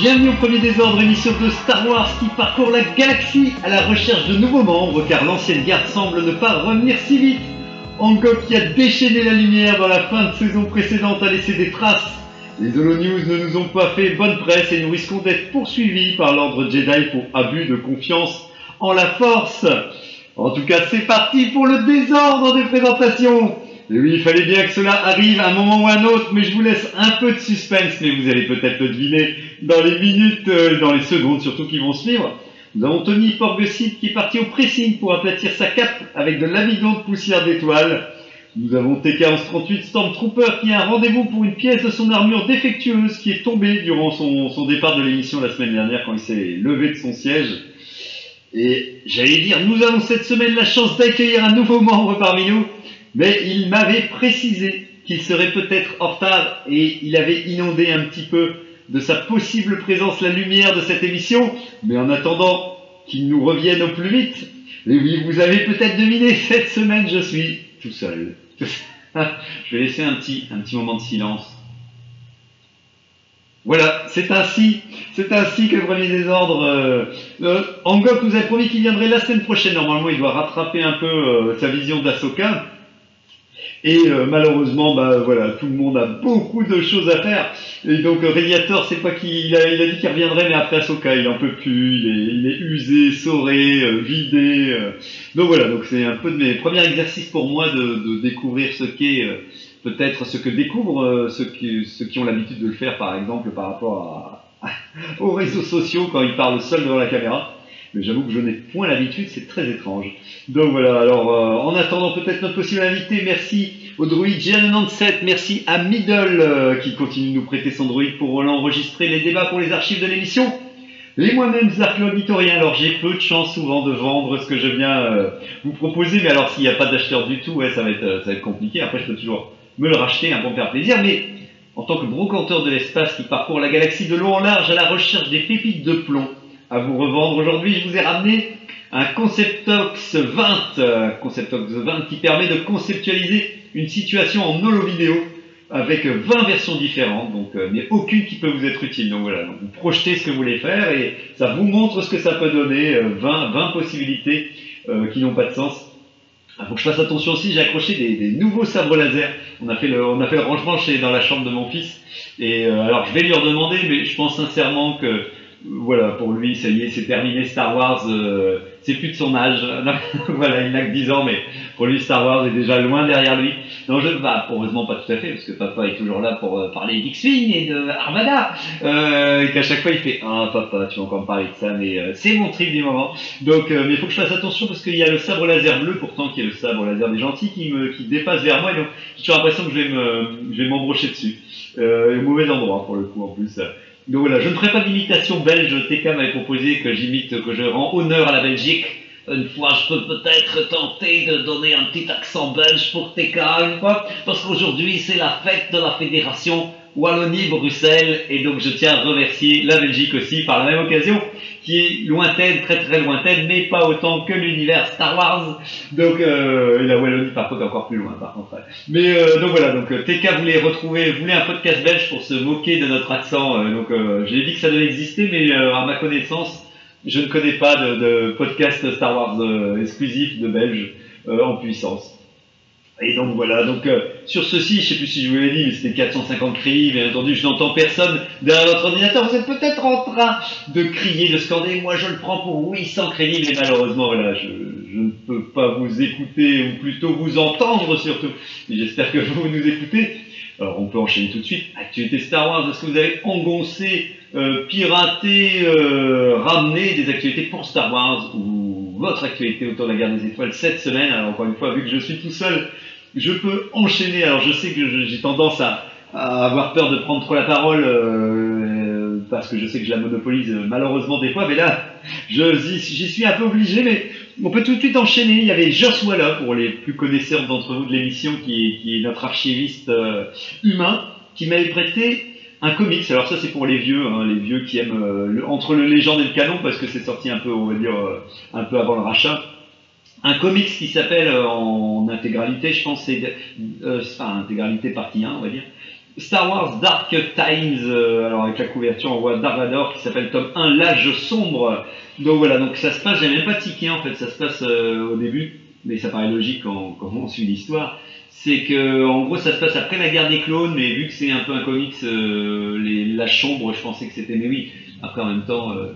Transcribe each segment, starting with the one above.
Bienvenue au premier désordre, émission de Star Wars qui parcourt la galaxie à la recherche de nouveaux membres car l'ancienne garde semble ne pas revenir si vite. Hancock qui a déchaîné la lumière dans la fin de saison précédente a laissé des traces. Les Holo News ne nous ont pas fait bonne presse et nous risquons d'être poursuivis par l'ordre Jedi pour abus de confiance en la force. En tout cas, c'est parti pour le désordre des présentations. Et oui, il fallait bien que cela arrive à un moment ou à un autre, mais je vous laisse un peu de suspense, mais vous allez peut-être le deviner dans les minutes, euh, dans les secondes surtout qui vont suivre. Nous avons Tony Porgesit qui est parti au pressing pour aplatir sa cape avec de l'amidon de poussière d'étoiles. Nous avons TK-1138 Stormtrooper qui a un rendez-vous pour une pièce de son armure défectueuse qui est tombée durant son, son départ de l'émission la semaine dernière quand il s'est levé de son siège. Et j'allais dire, nous avons cette semaine la chance d'accueillir un nouveau membre parmi nous, mais il m'avait précisé qu'il serait peut-être en retard et il avait inondé un petit peu de sa possible présence la lumière de cette émission. Mais en attendant qu'il nous revienne au plus vite, et oui, vous avez peut-être deviné, cette semaine je suis tout seul. je vais laisser un petit, un petit moment de silence. Voilà, c'est ainsi, c'est ainsi que le premier désordre. Euh, euh, nous a promis qu'il viendrait la semaine prochaine. Normalement, il doit rattraper un peu euh, sa vision d'Asoka. Et euh, malheureusement, bah voilà, tout le monde a beaucoup de choses à faire. Et donc euh, Radiator, c'est pas qu'il il a, il a dit qu'il reviendrait, mais après Ahsoka, il en peut plus, il est, il est usé, sauré, euh, vidé. euh. Donc voilà, donc c'est un peu de mes premiers exercices pour moi de, de découvrir ce qu'est euh, peut-être ce que découvrent euh, ceux, qui, ceux qui ont l'habitude de le faire, par exemple, par rapport à, aux réseaux sociaux quand ils parlent seuls devant la caméra. Mais j'avoue que je n'ai point l'habitude, c'est très étrange. Donc voilà, alors euh, en attendant peut-être notre possible invité, merci au droïde G97, merci à Middle euh, qui continue de nous prêter son droïde pour l'enregistrer les débats pour les archives de l'émission. Les moi-même archéauditoriens, alors j'ai peu de chance souvent de vendre ce que je viens euh, vous proposer, mais alors s'il n'y a pas d'acheteur du tout, ouais, ça, va être, ça va être compliqué. Après, je peux toujours me le racheter hein, pour me faire plaisir, mais en tant que brocanteur de l'espace qui parcourt la galaxie de long en large à la recherche des pépites de plomb à vous revendre aujourd'hui, je vous ai ramené un Conceptox 20, euh, Conceptox 20 qui permet de conceptualiser une situation en holo vidéo avec 20 versions différentes, donc euh, mais aucune qui peut vous être utile. Donc voilà, donc vous projetez ce que vous voulez faire et ça vous montre ce que ça peut donner, euh, 20, 20 possibilités euh, qui n'ont pas de sens. Il faut que je fasse attention aussi, j'ai accroché des, des nouveaux sabres laser. On a fait le, on a fait le rangement chez, dans la chambre de mon fils. Et euh, alors je vais lui redemander, mais je pense sincèrement que voilà, pour lui, ça y est, c'est terminé Star Wars, euh, c'est plus de son âge. voilà, il n'a que 10 ans, mais pour lui, Star Wars est déjà loin derrière lui. Non, je bah, heureusement pas tout à fait, parce que papa est toujours là pour euh, parler d'X-Wing et de Armada. Euh, et qu'à chaque fois, il fait Ah, papa, tu vas encore me parler de ça, mais euh, c'est mon trip du moment. Donc, euh, mais il faut que je fasse attention, parce qu'il y a le sabre laser bleu, pourtant, qui est le sabre laser des gentils, qui, me, qui dépasse vers moi, et donc j'ai toujours l'impression que je vais me, je vais m'embrocher dessus. Euh, au mauvais endroit, pour le coup, en plus. Donc voilà, je ne ferai pas d'imitation belge. TK m'avait proposé que j'imite, que je rends honneur à la Belgique. Une fois, je peux peut-être tenter de donner un petit accent belge pour TK une fois, parce qu'aujourd'hui, c'est la fête de la fédération Wallonie-Bruxelles, et donc je tiens à remercier la Belgique aussi par la même occasion, qui est lointaine, très très lointaine, mais pas autant que l'univers Star Wars. Donc, euh, la Wallonie par contre encore plus loin, par contre. Mais euh, donc voilà, donc euh, TK voulait retrouver, voulait un podcast belge pour se moquer de notre accent. euh, donc j'ai dit que ça devait exister, mais à ma connaissance, je ne connais pas de, de podcast Star Wars exclusif de Belge en puissance. Et donc voilà, donc euh, sur ceci, je sais plus si je vous l'ai dit, mais c'était 450 crédits, bien entendu, je n'entends personne derrière votre ordinateur, vous êtes peut-être en train de crier, de scander, moi je le prends pour 800 crédits, mais malheureusement, voilà, je, ne peux pas vous écouter, ou plutôt vous entendre surtout, j'espère que vous nous écoutez. Alors on peut enchaîner tout de suite, actualité Star Wars, est-ce que vous avez engoncé, euh, piraté, euh, ramené des actualités pour Star Wars, ou votre actualité autour de la guerre des étoiles cette semaine, alors encore une fois, vu que je suis tout seul, je peux enchaîner. Alors je sais que j'ai tendance à, avoir peur de prendre trop la parole euh, parce que je sais que je la monopolise euh, malheureusement des fois, mais là J'y suis un peu obligé, mais on peut tout de suite enchaîner. Il y avait Joshua là, pour les plus connaisseurs d'entre vous de l'émission, qui est notre archiviste euh, humain, qui m'avait prêté un comics. Alors ça, c'est pour les vieux, hein, les vieux qui aiment euh, entre le légende et le canon, parce que c'est sorti un peu, on va dire, euh, un peu avant le rachat. Un comics qui s'appelle euh, en intégralité, je pense, c'est enfin intégralité partie 1, on va dire. Star Wars Dark Times, alors avec la couverture on voit Dark Vador qui s'appelle tome 1, l'âge sombre. Donc voilà, donc ça se passe, j'ai même pas tiqué en fait, ça se passe au début, mais ça paraît logique quand on suit l'histoire. C'est que en gros ça se passe après la guerre des clones, mais vu que c'est un peu un comics, euh, l'âge sombre, je pensais que c'était, mais oui, après en même temps, euh,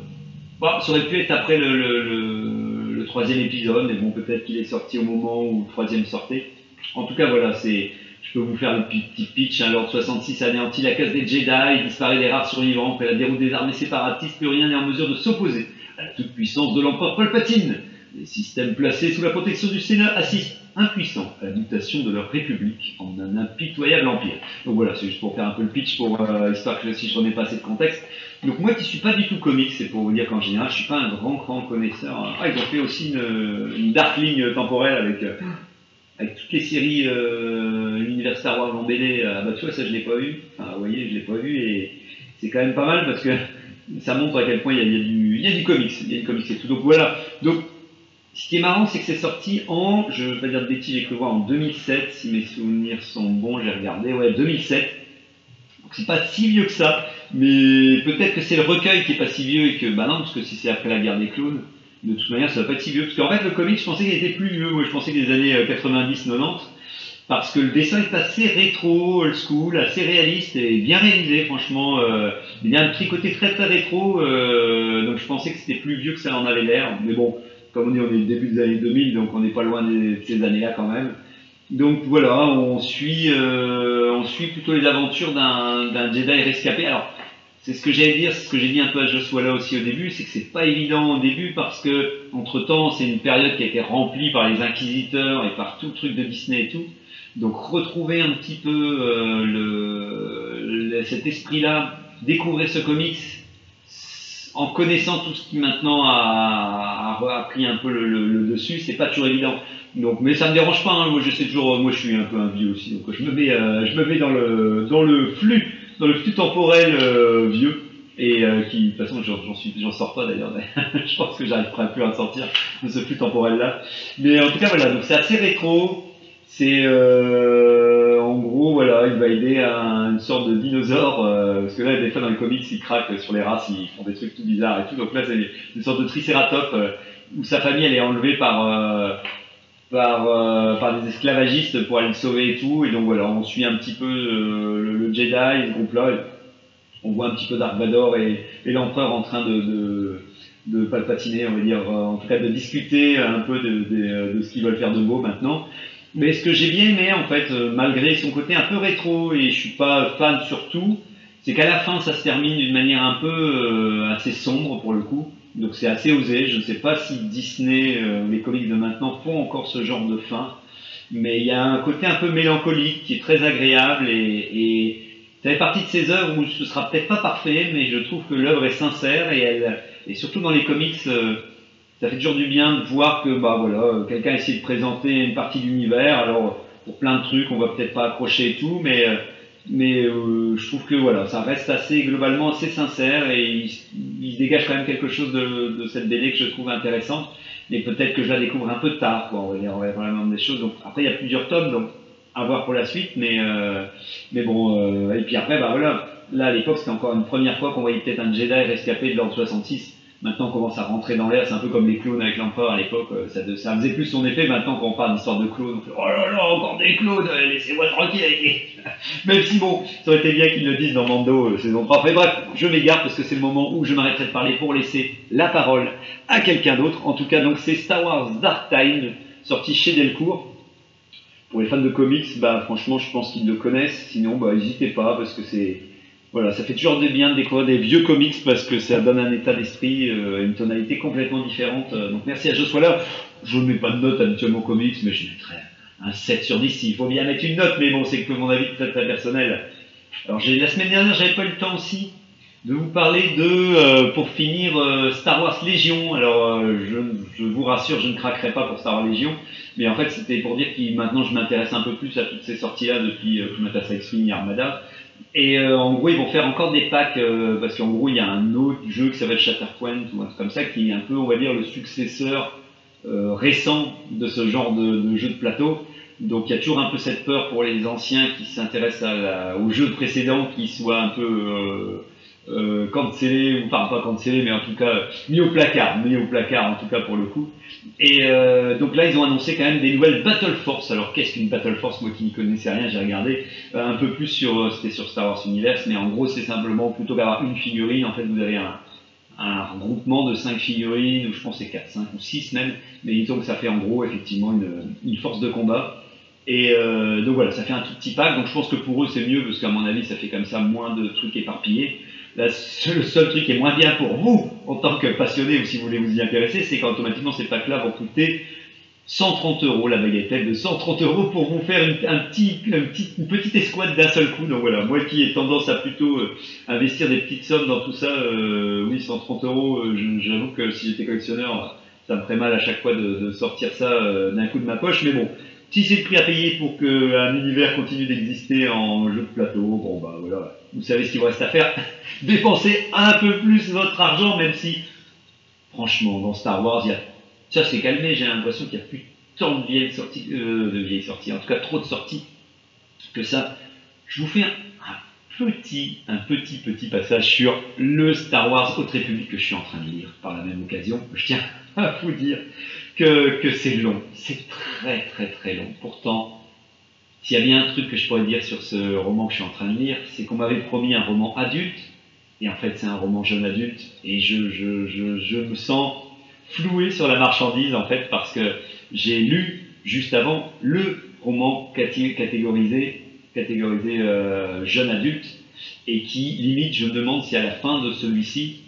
ça aurait pu être après le, troisième épisode, mais bon peut-être qu'il est sorti au moment où le troisième sortait. En tout cas voilà, c'est je peux vous faire le petit pitch. Hein. L'ordre 66 anéantit la case des Jedi, disparaît des rares survivants. Après la déroute des armées séparatistes, plus rien n'est en mesure de s'opposer à la toute-puissance de l'empereur Palpatine. Les systèmes placés sous la protection du Sénat assistent impuissants à la mutation de leur république en un impitoyable empire. Donc voilà, c'est juste pour faire un peu le pitch, pour euh, histoire que si je remets pas assez de contexte. Donc moi qui suis pas du tout comique, c'est pour vous dire qu'en général, je suis pas un grand grand connaisseur. Ah, ils ont fait aussi une, une dark ligne temporelle avec euh, avec toutes les séries euh, l'univers Star Wars en BD, ah bah tu vois ça je l'ai pas vu, enfin vous voyez je l'ai pas vu et c'est quand même pas mal parce que ça montre à quel point il y a, du, comics, il y a du comics et tout. Donc voilà, ce qui est marrant c'est que c'est sorti en, je vais pas dire de bêtises, j'ai cru voir en 2007, si mes souvenirs sont bons, j'ai regardé, ouais 2007. Donc c'est pas si vieux que ça, mais peut-être que c'est le recueil qui est pas si vieux et que, bah non, parce que si c'est après la guerre des clones, de toute manière, ça va pas être si vieux. Parce qu'en fait, le comic, je pensais qu'il était plus vieux. Moi, je pensais que des années euh, 90-90. Parce que le dessin est assez rétro, old school, assez réaliste et bien réalisé, franchement. euh, il y a un petit côté très très rétro. euh, donc je pensais que c'était plus vieux que ça en avait l'air. Mais bon, comme on dit, on est au début des années 2000, donc on n'est pas loin de ces années-là quand même. Donc voilà, on suit, euh, on suit plutôt les aventures d'un Jedi rescapé. Alors, c'est ce que j'allais dire, ce que j'ai dit un peu à Joshua là aussi au début, c'est que c'est pas évident au début parce que entre temps c'est une période qui a été remplie par les inquisiteurs et par tout le truc de Disney et tout. Donc retrouver un petit peu euh, le- cet esprit-là, découvrir ce comics en connaissant tout ce qui maintenant a, a- pris un peu le, dessus, c'est pas toujours évident. Donc, mais ça me dérange pas. hein, moi, je sais toujours. Moi, je suis un peu un vieux aussi, donc je me mets, euh, je me mets dans le dans le flux, dans le flux temporel euh, vieux et euh, qui, de toute façon, j'en j'en sors pas d'ailleurs. je pense que j'arriverai plus à sortir de ce flux temporel là. Mais en tout cas, voilà. Donc, c'est assez rétro. C'est euh, en gros, voilà, il va aider à une sorte de dinosaure, euh, parce que là, des fois dans les comics, ils craquent sur les races, ils font des trucs tout bizarres et tout. Donc là, c'est une sorte de tricératops euh, où sa famille elle est enlevée par par, par des esclavagistes pour aller le sauver et tout. Et donc voilà, on suit un petit peu le, Jedi, ce groupe-là. On voit un petit peu Dark Vador et, l'empereur en train de, de, de palpatiner, on va dire, en tout cas de discuter un peu de, de, de ce qu'ils veulent faire de beau maintenant. Mais ce que j'ai bien aimé, en fait, euh, malgré son côté un peu rétro, et je suis pas fan surtout, c'est qu'à la fin, ça se termine d'une manière un peu euh, assez sombre pour le coup. Donc c'est assez osé. Je ne sais pas si Disney, euh, les comics de maintenant, font encore ce genre de fin. Mais il y a un côté un peu mélancolique qui est très agréable et, et ça fait partie de ces œuvres où ce sera peut-être pas parfait, mais je trouve que l'œuvre est sincère et elle, et surtout dans les comics, euh, ça fait toujours du bien de voir que bah voilà, quelqu'un essaie de présenter une partie de l'univers. Alors pour plein de trucs, on va peut-être pas accrocher et tout, mais mais euh, je trouve que voilà, ça reste assez globalement assez sincère et il, il dégage quand même quelque chose de, de cette BD que je trouve intéressante. Mais peut-être que je la découvre un peu tard, quoi. On va dire, on va vraiment des choses. Donc après, il y a plusieurs tomes, donc à voir pour la suite. Mais euh, mais bon, euh, et puis après, bah voilà, là à l'époque, c'était encore une première fois qu'on voyait peut-être un Jedi rescapé de l'ordre 66. Maintenant, on commence à rentrer dans l'air. C'est un peu comme les clones avec l'empereur à l'époque. euh, Ça, faisait plus son effet. Maintenant, quand on parle d'histoire de clones, on fait Oh là là, encore des clones, euh, laissez-moi tranquille. Même si bon, ça aurait été bien qu'ils le disent dans Mando euh, saison 3. Mais bref, je m'égare parce que c'est le moment où je m'arrêterai de parler pour laisser la parole à quelqu'un d'autre. En tout cas, donc c'est Star Wars Dark Time, sorti chez Delcourt. Pour les fans de comics, bah franchement, je pense qu'ils le connaissent. Sinon, bah n'hésitez pas parce que c'est voilà, ça fait toujours du bien de découvrir des vieux comics parce que ça donne un état d'esprit, euh, une tonalité complètement différente. Euh, Donc merci à Joshua là. Je ne mets pas de note habituellement aux comics, mais je mettrais un 7 sur 10. Il faut bien mettre une note, mais bon, c'est que mon avis très très personnel. Alors la semaine dernière, j'avais pas eu le temps aussi de vous parler de, euh, pour finir, Star Wars Légion. Alors, je, vous rassure, je ne craquerai pas pour Star Wars Légion, mais en fait, c'était pour dire que maintenant, je m'intéresse un peu plus à toutes ces sorties-là depuis que je m'intéresse à X-Wing et Armada. Et euh, en gros, ils vont faire encore des packs, euh, parce qu'en gros, il y a un autre jeu qui s'appelle Shatterpoint, ou un truc comme ça, qui est un peu, on va dire, le successeur euh, récent de ce genre de, de jeu de plateau. Donc il y a toujours un peu cette peur pour les anciens qui s'intéressent aux jeux précédents qui soient un peu euh, cancellés, ou enfin pas cancellés, mais en tout cas mis au placard, mis au placard en tout cas pour le coup. Et euh, donc là ils ont annoncé quand même des nouvelles Battle Force. Alors qu'est-ce qu'une Battle Force? Moi qui n'y connaissais rien, j'ai regardé euh, un peu plus sur, euh, c'était sur Star Wars Universe, mais en gros c'est simplement plutôt qu'avoir une figurine, en fait vous avez un, un regroupement de 5 figurines, ou je pense c'est 4, 5 ou 6 même, mais disons que ça fait en gros effectivement une, une force de combat. Et euh, donc voilà, ça fait un tout petit pack, donc je pense que pour eux c'est mieux parce qu'à mon avis ça fait comme ça moins de trucs éparpillés. Le seul truc qui est moins bien pour vous en tant que passionné ou si vous voulez vous y intéresser, c'est qu'automatiquement ces packs-là vont coûter 130 euros la bagatelle de 130 euros pour vous faire une, un petit, un petit- une petite escouade d'un seul coup. Donc voilà, moi qui ai tendance à plutôt euh, investir des petites sommes dans tout ça, euh, oui 130 euros, euh, j'avoue que si j'étais collectionneur, ça me ferait mal à chaque fois de, sortir ça d'un coup de ma poche. Mais bon, si c'est le prix à payer pour qu'un univers continue d'exister en jeu de plateau, bon bah voilà, vous savez ce qu'il vous reste à faire. Dépensez un peu plus votre argent, même si, franchement, dans Star Wars, y a... ça s'est calmé, j'ai l'impression qu'il n'y a plus tant de vieilles sorties, euh, de sorties, en tout cas trop de sorties que ça. Je vous fais un, un petit, un petit, petit passage sur le Star Wars Haute République que je suis en train de lire par la même occasion. Je tiens à vous dire que, c'est long, c'est très très très long. Pourtant, s'il y a bien un truc que je pourrais dire sur ce roman que je suis en train de lire, c'est qu'on m'avait promis un roman adulte, et en fait c'est un roman jeune adulte, et je, je, je, me sens floué sur la marchandise en fait parce que j'ai lu juste avant le roman catégorisé, catégorisé euh, jeune adulte, et qui limite je me demande si à la fin de celui-ci,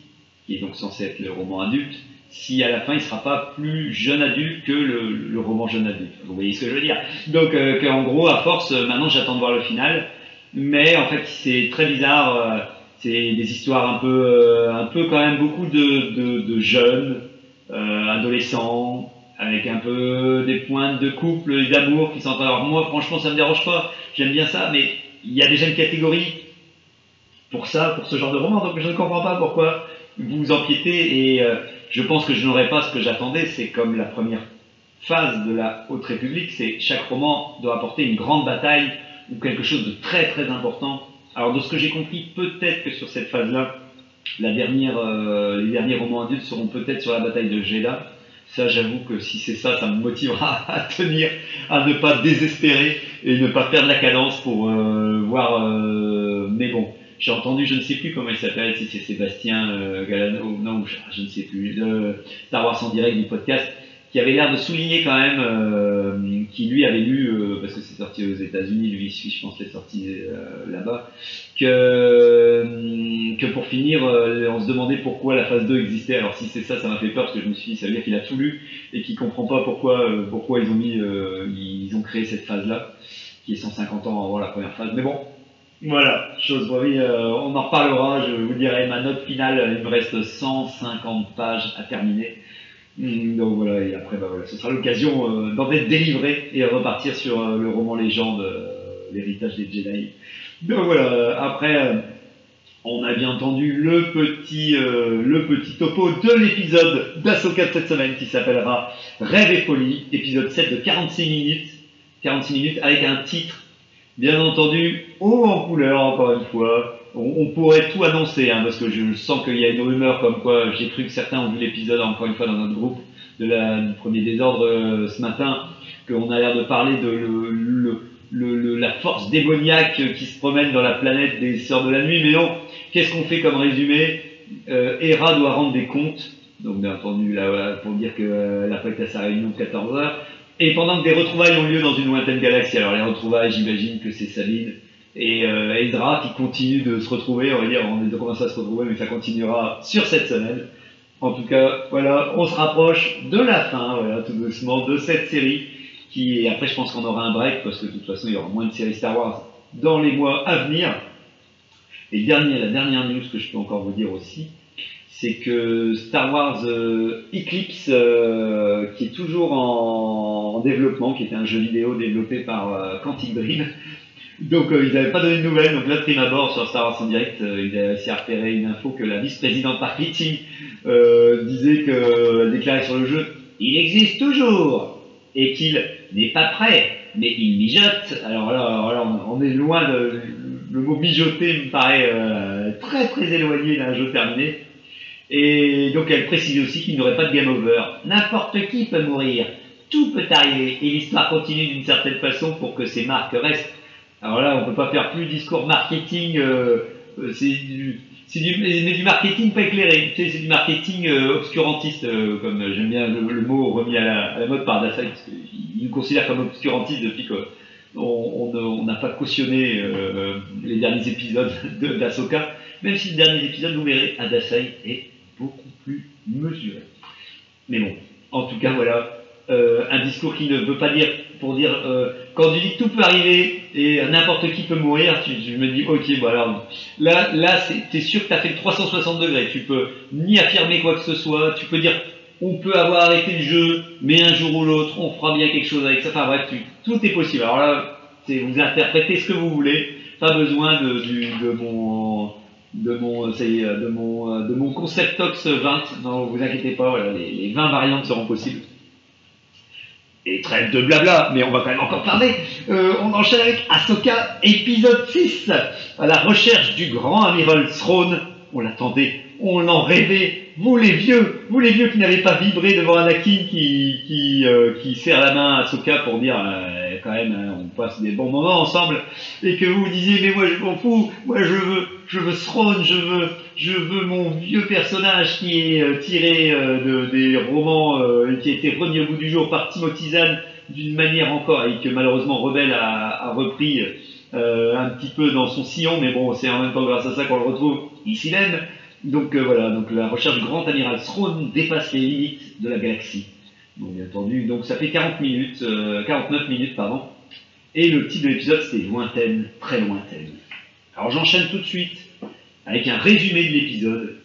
qui est donc censé être le roman adulte, si à la fin il sera pas plus jeune adulte que le, roman jeune adulte. Vous voyez ce que je veux dire? Donc euh, qu'en gros, à force, euh, maintenant j'attends de voir le final, mais en fait c'est très bizarre. euh, c'est des histoires un peu, euh, un peu quand même beaucoup de, jeunes, adolescents, avec un peu des pointes de couple d'amour qui sont. Alors moi, franchement, ça me dérange pas. J'aime bien ça, mais il y a déjà une catégorie pour ça, pour ce genre de roman. Donc je ne comprends pas pourquoi vous empiétez et je pense que je n'aurai pas ce que j'attendais. C'est comme la première phase de la Haute République, c'est chaque roman doit apporter une grande bataille ou quelque chose de très très important. Alors de ce que j'ai compris, peut-être que sur cette phase-là, euh, les derniers romans adultes seront peut-être sur la bataille de Jeddah. Ça, j'avoue que si c'est ça, ça me motivera à tenir, à ne pas désespérer et ne pas perdre la cadence pour euh, voir. euh, mais bon, j'ai entendu, je ne sais plus comment il s'appelle, si c'est Sébastien euh, Galano, non, je, ne sais plus, le Star Wars en direct du podcast, qui avait l'air de souligner quand même, euh, qui lui avait lu, euh, parce que c'est sorti aux États-Unis, lui, je pense c'est sorti euh, là-bas, que, euh, que pour finir, euh, on se demandait pourquoi la phase 2 existait. Alors si c'est ça, ça m'a fait peur parce que je me suis dit, ça veut dire qu'il a tout lu et qu'il comprend pas pourquoi, pourquoi ils ont mis, ils ont créé cette phase-là, qui est 150 ans avant la première phase. Mais bon, voilà, chose oui, euh, on en reparlera, je vous dirai ma note finale, il me reste 150 pages à terminer. Hum, Donc voilà, et après, bah voilà, ce sera l'occasion euh, d'en être délivré et repartir sur euh, le roman légende, euh, l'héritage des Jedi. Donc voilà, après, on a bien entendu le petit, le petit topo de l'épisode d'Asoka de cette semaine qui s'appellera Rêve et folie, épisode 7 de 46 minutes, 46 minutes avec un titre, bien entendu, haut en couleur encore une fois. On, pourrait tout annoncer, hein, parce que je sens qu'il y a une rumeur comme quoi j'ai cru que certains ont vu l'épisode encore une fois dans notre groupe de la, du premier désordre euh, ce matin, qu'on a l'air de parler de le, le, le- la force démoniaque qui se promène dans la planète des Sœurs de la Nuit, mais non, qu'est-ce qu'on fait comme résumé? Euh, Hera doit rendre des comptes, donc bien entendu, là, voilà, pour dire qu'elle a pas à sa réunion de 14 heures, et pendant que des retrouvailles ont lieu dans une lointaine galaxie, alors les retrouvailles, j'imagine que c'est Sabine et euh, qui continuent de se retrouver, on va dire, on est commencé à se retrouver, mais ça continuera sur cette semaine. En tout cas, voilà, on se rapproche de la fin, voilà, tout doucement, de cette série qui, et après je pense qu'on aura un break parce que de toute façon il y aura moins de séries Star Wars dans les mois à venir. Et dernier, la dernière news que je peux encore vous dire aussi, c'est que Star Wars euh, Eclipse, euh, qui est toujours en, en développement, qui était un jeu vidéo développé par euh, Quantic Dream, donc ils n'avaient pas donné de nouvelles, donc là prime abord sur Star Wars en direct, ils avaient réussi à repérer une info que la vice-présidente marketing disait qu'elle déclarait sur le jeu « Il existe toujours !» et qu'il n'est pas prêt, mais il mijote. Alors là, on, on est loin de... Le mot mijoter me paraît très très éloigné d'un jeu terminé. Et donc elle précise aussi qu'il n'y aurait pas de game over. N'importe qui peut mourir, tout peut arriver, et l'histoire continue d'une certaine façon pour que ces marques restent. Alors là, on peut pas faire plus discours marketing, euh, euh, c'est du, du, marketing pas éclairé, c'est du marketing euh, obscurantiste, comme j'aime bien le, mot remis à la, mode par Dassault, qu'il nous considère comme obscurantiste depuis qu'on on, ne- n'a pas cautionné les derniers épisodes de- d'Asoka, même si le dernier épisode, vous verrez, Dassault est plus mesuré. Mais bon, en tout cas, voilà, euh, un discours qui ne veut pas dire, pour dire, euh, quand tu dis tout peut arriver et n'importe qui peut mourir, tu, me dis, ok, bon alors, là, là, tu es sûr que tu as fait le 360 degrés, tu peux ni affirmer quoi que ce soit, tu peux dire, on peut avoir arrêté le jeu, mais un jour ou l'autre, on fera bien quelque chose avec ça, enfin bref, tout est possible. Alors là, vous interprétez ce que vous voulez, pas besoin de, du, de mon de mon, de mon, euh, de mon concept Tox 20. Non, vous inquiétez pas, voilà, les, les 20 variantes seront possibles. Et trêve de blabla, mais on va quand même encore parler. Euh, on enchaîne avec Ahsoka, épisode 6, à la recherche du grand amiral Throne. On l'attendait, on l'en rêvait. Vous les vieux, vous les vieux qui n'avez pas vibré devant Anakin qui, qui, euh, qui serre la main à Ahsoka pour dire quand même, hein, on passe des bons moments ensemble, et que vous vous disiez mais moi je m'en fous, moi je veux, je veux Throne, je veux, je veux mon vieux personnage qui est euh, tiré euh, de, des romans euh, qui a été remis au bout du jour par Timothy Zahn d'une manière encore et que malheureusement Rebelle a, a repris euh, un petit peu dans son sillon, mais bon c'est en même temps grâce à ça qu'on le retrouve ici même. Donc voilà, donc la recherche du grand amiral Throne dépasse les limites de la galaxie. Bien entendu, donc ça fait 40 minutes, euh, 49 minutes pardon. Et le titre de l'épisode c'était lointaine, très lointaine. Alors j'enchaîne tout de suite avec un résumé de l'épisode.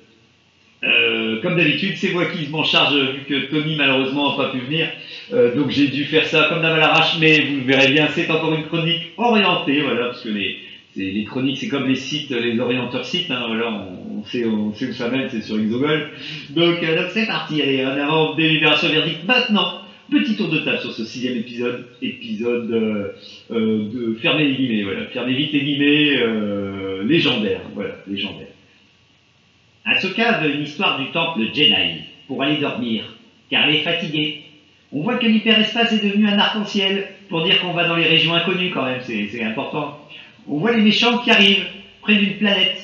Euh, comme d'habitude, c'est moi qui m'en charge vu que Tony malheureusement n'a pas pu venir. Euh, donc j'ai dû faire ça comme d'hab à l'arrache, mais vous verrez bien, c'est encore une chronique orientée, voilà, parce que les, les chroniques, c'est comme les sites, les orienteurs sites, hein, on, sait, où ça mène, c'est sur. Donc euh, donc c'est parti, allez, en avant, délibération verdict maintenant. Petit tour de table sur ce sixième épisode, épisode euh, euh, de fermer les guillemets, voilà, fermer vite les guillemets, légendaire, voilà, légendaire. Ahsoka veut une histoire du temple Jedi pour aller dormir, car elle est fatiguée. On voit que l'hyperespace est devenu un arc-en-ciel pour dire qu'on va dans les régions inconnues quand même, c'est important. On voit les méchants qui arrivent près d'une planète.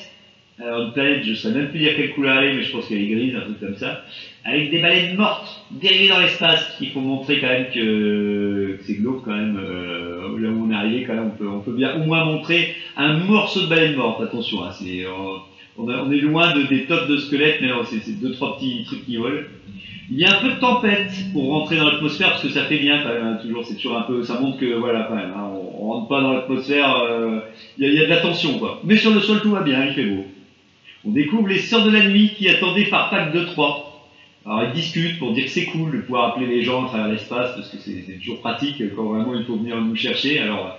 Alors une planète, je ne sais même plus dire quelle couleur elle est, mais je pense qu'elle est grise, un truc comme ça. Avec des baleines mortes dérivées dans l'espace. Il faut montrer quand même que, c'est glauque quand même. euh, là où on est arrivé, quand même, on peut, on peut bien au moins montrer un morceau de baleine morte. Attention, hein, c'est, euh, on, est loin de, des tops de squelettes, mais c'est deux trois petits trucs qui volent. Il y a un peu de tempête pour rentrer dans l'atmosphère parce que ça fait bien quand même. hein, toujours, c'est toujours un peu, ça montre que voilà quand même. hein, on, rentre pas dans l'atmosphère. euh, Il y, a- de la tension quoi. Mais sur le sol tout va bien, il fait beau. On découvre les sœurs de la nuit qui attendaient par pack de 3. Alors ils discutent pour dire que c'est cool de pouvoir appeler les gens à travers l'espace parce que c'est toujours pratique quand vraiment il faut venir nous chercher. Alors,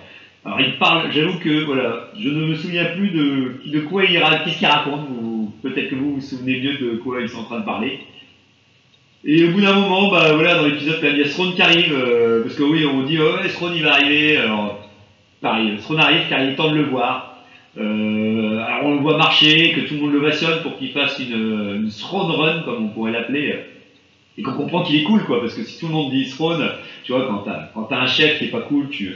alors ils parlent, j'avoue que voilà, je ne me souviens plus de, de quoi ils ra- qu'est-ce qu'ils racontent. ou Peut-être que vous vous souvenez mieux de quoi ils sont en train de parler. Et au bout d'un moment, bah voilà, dans l'épisode, il y a Throne qui arrive, euh, parce que oui, on dit, oh, Throne il va arriver, alors, pareil, Throne arrive car il est temps de le voir. Euh, alors on le voit marcher, que tout le monde le vationne pour qu'il fasse une, une Throne Run, comme on pourrait l'appeler, et qu'on comprend qu'il est cool, quoi, parce que si tout le monde dit Throne, tu vois, quand t'as un chef qui est pas cool, tu,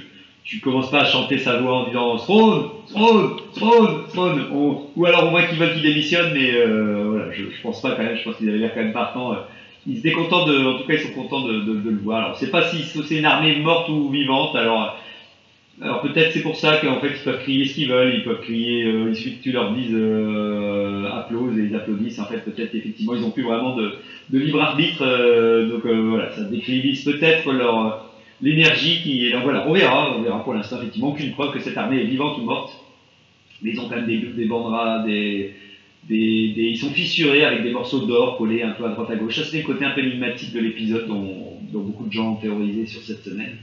tu commences pas à chanter sa voix en disant Throne, Throne, Throne, Throne, On- ou alors on voit qu'ils veulent qu'il démissionne, mais euh, voilà, je, je pense pas quand même, je pense qu'ils avaient l'air quand même partants. euh, ils étaient contents de, en tout cas, ils sont contents de, le voir. Alors, c'est pas si c'est une armée morte ou vivante. Alors, alors peut-être c'est pour ça qu'en fait ils peuvent crier ce qu'ils veulent. Ils peuvent crier. euh, il suffit que tu leur dises euh, applause et ils applaudissent. En fait, peut-être qu'effectivement ils ont plus vraiment de, libre arbitre. euh, donc euh, voilà, ça décrivise peut-être leur l'énergie qui est. Donc voilà, on verra. On verra pour l'instant effectivement aucune preuve que cette armée est vivante ou morte. Mais ils ont quand même des, des banderas, des, ils sont fissurés avec des morceaux d'or collés un peu à droite à gauche. Ça, c'est le côté un peu énigmatique de l'épisode dont, beaucoup de gens ont théorisé sur cette semaine.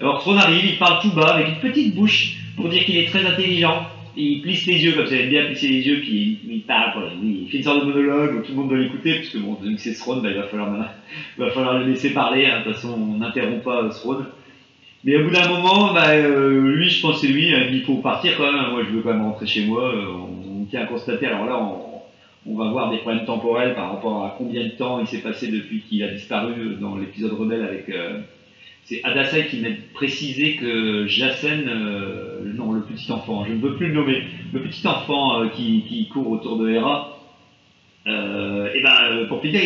Alors, Throne arrive, il parle tout bas avec une petite bouche pour dire qu'il est très intelligent. Il plisse les yeux comme ça, il aime bien plisser les yeux, puis il, parle, il fait une sorte de monologue où tout le monde doit l'écouter, parce que bon, vu que c'est Throne, bah, il va falloir, il va falloir le laisser parler, hein. de toute façon, on n'interrompt pas euh, Throne. Mais au bout d'un moment, bah, euh, lui, je pense c'est lui, hein, il faut partir quand même, moi je veux quand même rentrer chez moi, euh, on, tient à constater, alors là, on, va voir des problèmes temporels par rapport à combien de temps il s'est passé depuis qu'il a disparu dans l'épisode rebelle avec... c'est Adasai qui m'a précisé que Jacen, euh, non, le petit enfant, je ne veux plus le nommer, le petit enfant euh, qui, court autour de Hera, euh, et ben, euh, pour plus dire,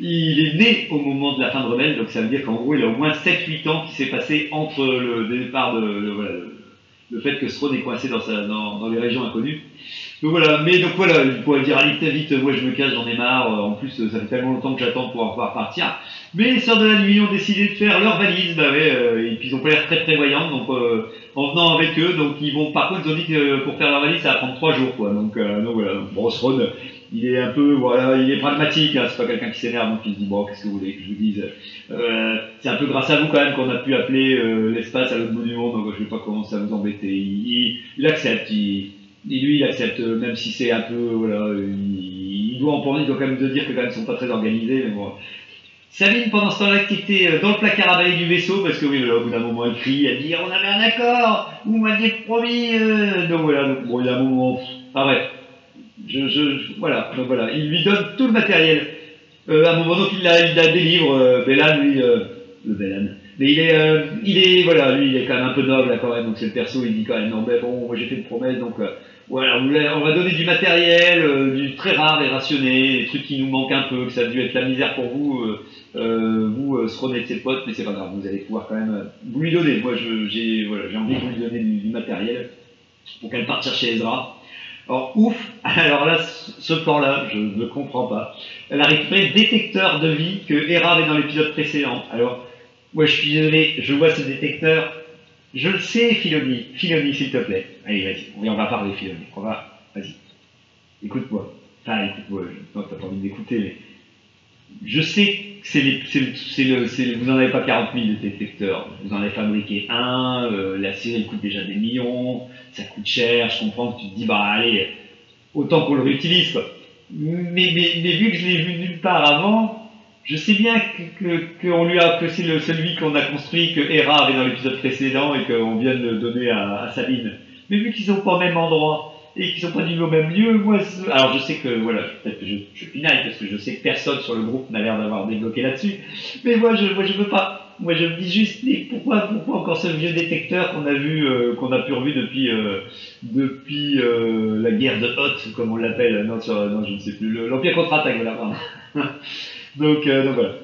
il est, né au moment de la fin de Rebelle, donc ça veut dire qu'en gros, il a au moins 7-8 ans qui s'est passé entre le départ de, le, fait que Throne est coincé dans les régions inconnues. Donc voilà, mais donc voilà, il pourrait dire allez très vite, moi je me cache, j'en ai marre, euh, en plus ça fait tellement longtemps que j'attends pour pouvoir partir. Mais les sœurs de la nuit ont décidé de faire leur valise, bah ouais, euh, et puis ils ont pas l'air très prévoyants, donc euh, en venant avec eux, donc ils vont, par contre ils ont dit que pour faire leur valise ça va prendre 3 jours quoi, donc, euh, donc voilà, Throne, il est un peu, voilà, il est pragmatique, hein, c'est pas quelqu'un qui s'énerve, donc il se dit bon qu'est-ce que vous voulez que je vous dise, euh, c'est un peu grâce à vous quand même qu'on a pu appeler euh, l'espace à l'autre bout du monde, donc je vais pas commencer à vous embêter, il, il, il accepte, il, et lui, il accepte, euh, même si c'est un peu, voilà, il, doit en parler, il doit quand même de dire que quand même ils sont pas très organisés, mais bon. Sabine, pendant ce temps-là, qui était euh, dans le placard à balai du vaisseau, parce que oui, au bout d'un moment, elle crie, elle dit, on avait un accord, vous m'aviez promis, euh... donc voilà, donc bon, il y a un moment, enfin bref, je, voilà, donc voilà, il lui donne tout le matériel. Euh, à un moment, donc il la, il la délivre, euh, lui, euh, le Bélan. Mais il est, euh, il est, voilà, lui, il est quand même un peu noble, quand même, donc c'est le perso, il dit quand même, non, mais bon, moi j'ai fait une promesse, donc, euh, voilà, on va donner du matériel, euh, du très rare et rationné, des trucs qui nous manquent un peu, que ça a dû être la misère pour vous, euh, euh, vous, euh, Sron et ses potes, mais c'est pas grave, vous allez pouvoir quand même vous lui donner. Moi, j'ai voilà, envie de vous lui donner du, matériel pour qu'elle parte chercher Ezra. Alors, ouf, alors là, ce plan-là, je ne comprends pas. Elle a récupéré détecteur de vie que Hera avait dans l'épisode précédent. Alors, moi, je suis désolé, je vois ce détecteur. Je le sais, Filoni. Filoni, s'il te plaît. Allez, vas-y, on va parler, Filoni. On va, vas-y. Écoute-moi. Enfin, écoute-moi. Non, t'as pas envie d'écouter, mais je sais que c'est les, vous en avez pas 40 000 de détecteurs. Vous en avez fabriqué un. euh, la série coûte déjà des millions. Ça coûte cher. Je comprends que tu te dis, bah allez, autant qu'on le réutilise, quoi. Mais, mais, mais vu que je l'ai vu nulle part avant, je sais bien que, que, a, que c'est celui qu'on a construit, que Hera avait dans l'épisode précédent et qu'on vient de donner à, à Sabine. Mais vu qu'ils sont pas au même endroit et qu'ils sont pas du tout au même lieu, moi, alors je sais que, voilà, peut-être que je, je pinaille parce que je sais que personne sur le groupe n'a l'air d'avoir débloqué là-dessus. Mais moi, je, moi, je veux pas. Moi, je me dis juste, mais pourquoi, pourquoi encore ce vieux détecteur qu'on a vu, euh, qu'on a pu revu depuis, euh, depuis euh, la guerre de Hoth, comme on l'appelle, non, sur, non, je ne sais plus, le- l'Empire contre-attaque, voilà, pardon. donc, euh, donc voilà.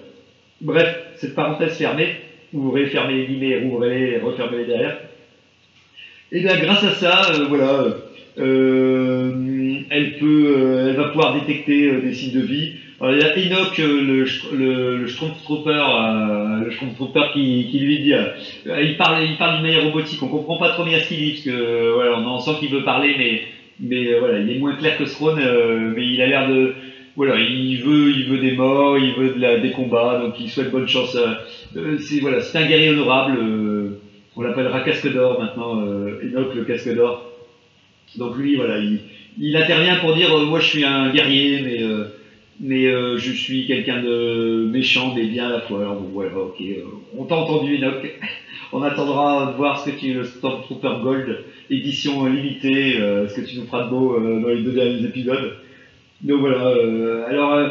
Bref, cette parenthèse fermée, ouvrez, fermez les guillemets, rouvrez-les, refermez-les derrière. Et bien, grâce à ça, euh, voilà, euh, elle peut, elle va pouvoir détecter des signes de vie. Alors, il y a Enoch, le, le, le le qui, qui lui dit, il parle, il parle d'une manière robotique. On comprend pas trop bien ce qu'il dit parce que, voilà, on en sent qu'il veut parler, mais, voilà, il est moins clair que Throne, mais il a l'air de, voilà, il veut, il veut des morts, il veut de la, des combats, donc il souhaite bonne chance. euh, euh, c'est voilà, c'est un guerrier honorable. euh, on l'appellera casque d'or maintenant, euh, Enoch le casque d'or. Donc lui, voilà, il, il intervient pour dire, euh, moi je suis un guerrier, mais mais euh, je suis quelqu'un de méchant mais bien à la fois. Alors voilà, ok, euh, on t'a entendu Enoch. on attendra de voir ce que tu le Stormtrooper Gold édition limitée, euh, ce que tu nous feras de beau dans les deux derniers épisodes. Donc voilà. euh, alors euh,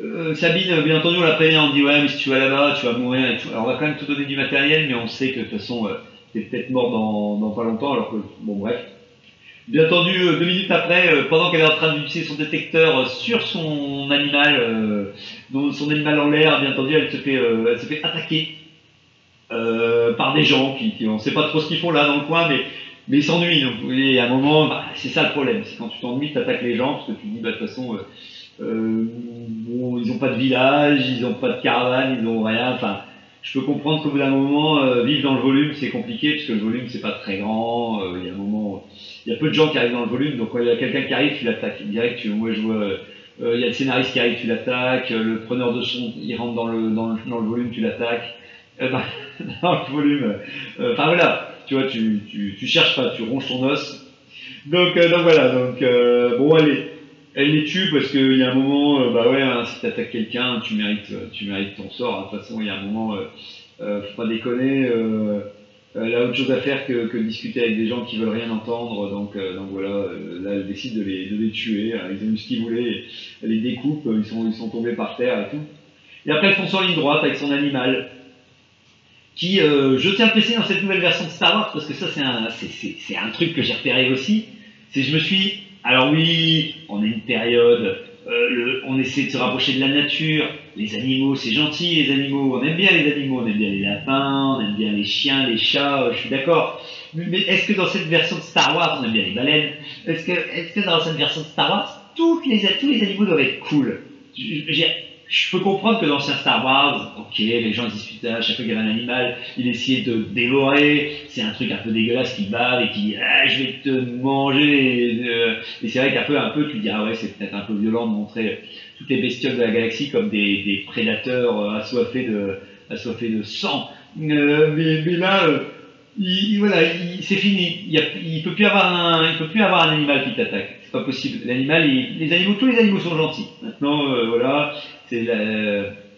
euh, Sabine, bien entendu, on l'a prévenu, on dit ouais, mais si tu vas là-bas, tu vas mourir et tout. Alors on va quand même te donner du matériel, mais on sait que de toute façon, t'es peut-être mort dans, pas longtemps. Alors que bon, bref. Bien entendu, deux minutes après, pendant qu'elle est en train d'utiliser son détecteur sur son animal, son animal en l'air, bien entendu, elle se fait, elle attaquer par des gens qui, qui on sait pas trop ce qu'ils font là dans le coin, mais mais ils s'ennuient. Donc, et à un moment, bah, c'est ça le problème, c'est quand tu t'ennuies, tu attaques les gens parce que tu te dis, bah, de toute façon, euh, euh, bon, ils ont pas de village, ils ont pas de caravane, ils ont rien. Enfin, je peux comprendre qu'au bout d'un moment, euh, vivre dans le volume, c'est compliqué, parce que le volume, c'est pas très grand. euh, Il y a un moment, il y a peu de gens qui arrivent dans le volume, donc quand il y a quelqu'un qui arrive, tu l'attaques direct. Tu, moi, je vois, euh, il y a le scénariste qui arrive, tu l'attaques. Le preneur de son, il rentre dans le, dans le, dans le volume, tu l'attaques. Euh, dans, dans le volume. Enfin voilà, tu vois, tu, cherches pas, tu ronges ton os. Donc, euh, donc voilà, donc euh, bon, allez. Elle les tue parce qu'il y a un moment, euh, bah ouais, hein, si t'attaques quelqu'un, tu mérites, tu mérites ton sort. De toute façon, il y a un moment, faut pas déconner. Elle a autre chose à faire que, discuter avec des gens qui veulent rien entendre. Donc, donc voilà, là, elle décide de les, de les tuer. hein. Ils ont eu ce qu'ils voulaient. Elle les découpe. Ils sont, ils sont tombés par terre et tout. Et après, elle fonce en ligne droite avec son animal. Qui, euh, je tiens à préciser dans cette nouvelle version de Star Wars, parce que ça, c'est un, truc que j'ai repéré aussi. C'est je me suis, alors oui, on est une période, euh, le- on essaie de se rapprocher de la nature, les animaux, c'est gentil, les animaux, on aime bien les animaux, on aime bien les lapins, on aime bien les chiens, les chats, euh, je suis d'accord. Mais est-ce que dans cette version de Star Wars, on aime bien les baleines Est-ce que, dans cette version de Star Wars, toutes les, tous les animaux doivent être cool? Je- peux comprendre que dans l'ancien Star Wars, ok, les gens discutaient à chaque fois qu'il y avait un animal, il essayait de dévorer, c'est un truc un peu dégueulasse qui bave et qui ah, je vais te manger. Et, euh, et c'est vrai qu'un peu, un peu, tu dis ah ouais, c'est peut-être un peu violent de montrer toutes les bestioles de la galaxie comme des, des prédateurs euh, assoiffés de, assoiffés de sang. Euh, mais, mais là, euh, il, il- voilà, il- c'est fini. Il, il peut plus avoir un, il peut plus avoir un animal qui t'attaque. C'est pas possible. L'animal, les animaux, tous les animaux sont gentils. Maintenant, euh, voilà, c'est la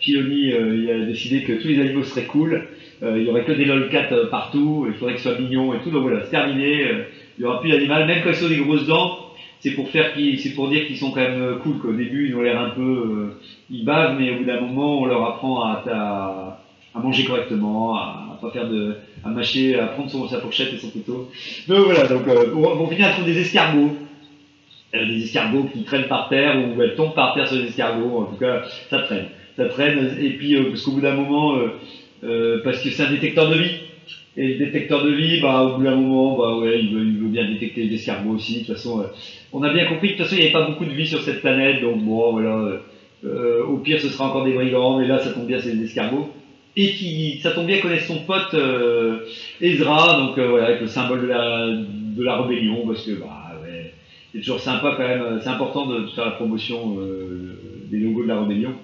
euh, a décidé que tous les animaux seraient cool. Euh, il y aurait que des lolcats euh, partout. Il faudrait que ce soit mignon et tout. Donc voilà, c'est terminé. Euh, il y aura plus d'animal, même quand ils ont des grosses dents. C'est pour faire qu'ils, c'est pour dire qu'ils sont quand même cool. Qu'au début, ils ont l'air un peu, ils bavent, mais au bout d'un moment, on leur apprend à, manger correctement, à, pas faire de, à mâcher, à prendre son, sa fourchette et son couteau. Donc voilà, donc on, on finit à trouver des escargots. Des escargots qui traînent par terre ou elles tombent par terre sur les escargots. En tout cas, ça traîne. Ça traîne. Et puis, euh, parce qu'au bout d'un moment, euh, euh, parce que c'est un détecteur de vie. Et le détecteur de vie, bah, au bout d'un moment, bah ouais, il veut, bien détecter les escargots aussi. De toute façon, on a bien compris que de toute façon, il n'y avait pas beaucoup de vie sur cette planète. Donc bon, voilà. au pire, ce sera encore des brigands, mais là, ça tombe bien, c'est des escargots. Et qui, ça tombe bien, connaître son pote Ezra, donc voilà, avec le symbole de la, de la rébellion, parce que bah c'est toujours sympa quand même, euh, c'est important de, faire la promotion euh, des logos de la rébellion.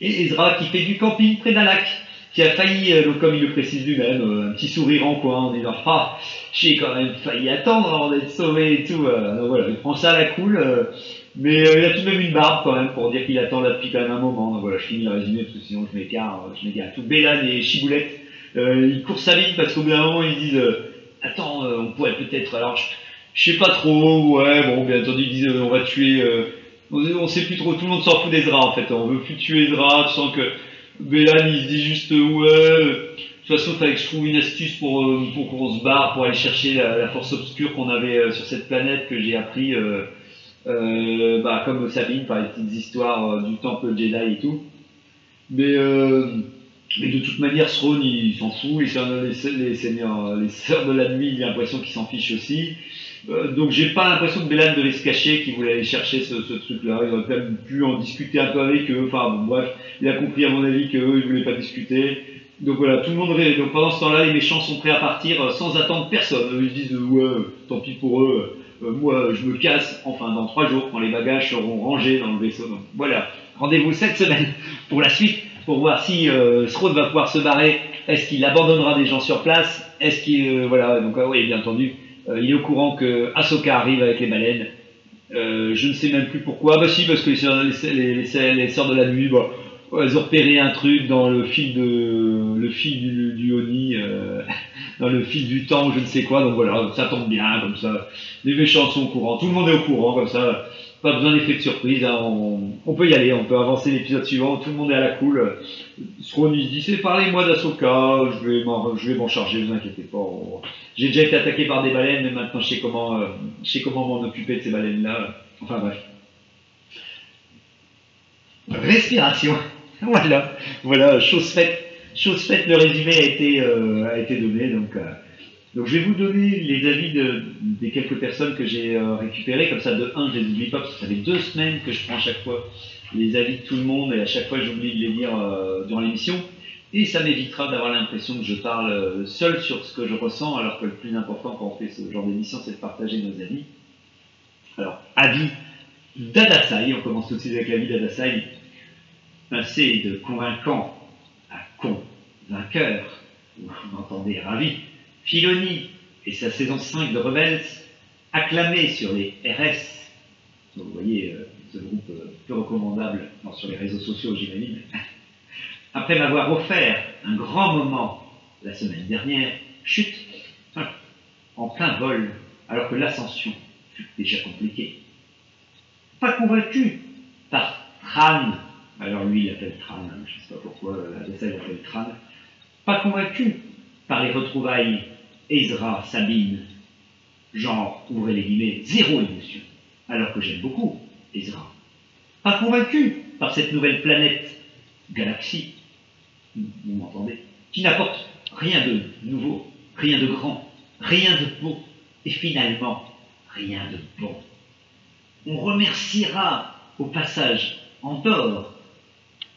Et Ezra qui fait du camping près d'un lac, qui a failli, euh, comme il le précise lui-même, un petit sourire en coin en disant Ah, j'ai quand même failli attendre avant d'être sauvé et tout. donc voilà, il prend ça à la cool, mais il a tout de même une barbe quand même pour dire qu'il attend là depuis quand même un moment. Donc voilà, je finis le résumé parce que sinon je m'égare, euh, je m'égare tout. Bélan et Chiboulette, ils courent sa ligne parce qu'au bout d'un moment ils disent Attends, on pourrait peut-être. Alors je sais pas trop, ouais, bon, bien entendu, ils disent euh, On va tuer. euh, on, sait plus trop, tout le monde s'en fout d'Ezra en fait. On veut plus tuer Ezra, tu sens que Bélan il se dit juste euh, Ouais. de toute façon, il fallait que je trouve une astuce pour, pour qu'on se barre, pour aller chercher la, force obscure qu'on avait sur cette planète que j'ai appris, bah, comme Sabine, par les petites histoires du temple Jedi et tout. Mais, mais de toute manière, Throne, il s'en fout, les, seigneurs- les, les seigneurs, les sœurs de la nuit, j'ai l'impression qu'ils s'en fichent aussi. Euh, donc j'ai pas l'impression que Bélan devait se cacher, qu'il voulait aller chercher ce, truc-là. Il aurait quand même pu en discuter un peu avec eux. Enfin bon, bref, il a compris à mon avis qu'eux, ils voulaient pas discuter. Donc voilà, tout le monde Donc pendant ce temps-là, les méchants sont prêts à partir euh, sans attendre personne. Ils se disent ouais, tant pis pour eux. Euh, moi, je me casse. Enfin, dans trois jours, quand les bagages seront rangés dans le vaisseau. Voilà, rendez-vous cette semaine pour la suite, pour voir si euh, va pouvoir se barrer. Est-ce qu'il abandonnera des gens sur place? Est-ce qu'il voilà Donc ah oui, bien entendu, euh, il est au courant que Ahsoka arrive avec les baleines. Euh, je ne sais même plus pourquoi. Bah si, parce que les, sœurs- de la nuit, elles ont repéré un truc dans le fil du, Oni, euh, dans le fil du temps, je ne sais quoi. Donc voilà, ça tombe bien comme ça. Les méchants sont au courant, tout le monde est au courant comme ça. Pas besoin d'effet de surprise. hein, on, peut y aller, on peut avancer l'épisode suivant. Tout le monde est à la cool. Il se dit c'est parlez-moi d'Asoka, je vais m'en je vais charger, vous inquiétez pas. J'ai déjà été attaqué par des baleines, mais maintenant je sais comment euh, comment m'en occuper de ces baleines là. Enfin bref. Respiration. Voilà, voilà, chose faite, chose faite, le résumé a été, euh, donné. Donc, euh, donc je vais vous donner les avis de, des quelques personnes que j'ai euh, récupérées. Comme ça, de un, je les oublie pas, parce que ça fait deux semaines que je prends à chaque fois les avis de tout le monde, et à chaque fois j'oublie de les lire euh, durant l'émission. Et ça m'évitera d'avoir l'impression que je parle euh, seul sur ce que je ressens, alors que le plus important quand on fait ce genre d'émission, c'est de partager nos avis. Alors, avis d'Adasai, on commence tout de suite avec l'avis d'Adasai, passé de convaincant à convainqueur, vous m'entendez ravi, Filoni et sa saison 5 de Rebels, acclamé sur les RS, vous voyez euh, ce groupe euh, peu recommandable sur les réseaux sociaux, j'imagine, après m'avoir offert un grand moment la semaine dernière, chute, en plein vol, alors que l'ascension fut déjà compliquée. Pas convaincu par Tran, alors lui il appelle Tran, hein, je ne sais pas pourquoi la il appelle Tran, pas convaincu par les retrouvailles Ezra, Sabine, genre, ouvrez les guillemets, zéro émotion, alors que j'aime beaucoup Ezra. Pas convaincu par cette nouvelle planète, galaxie, vous m'entendez, qui n'apporte rien de nouveau, rien de grand, rien de beau, et finalement, rien de bon. On remerciera au passage Andorre,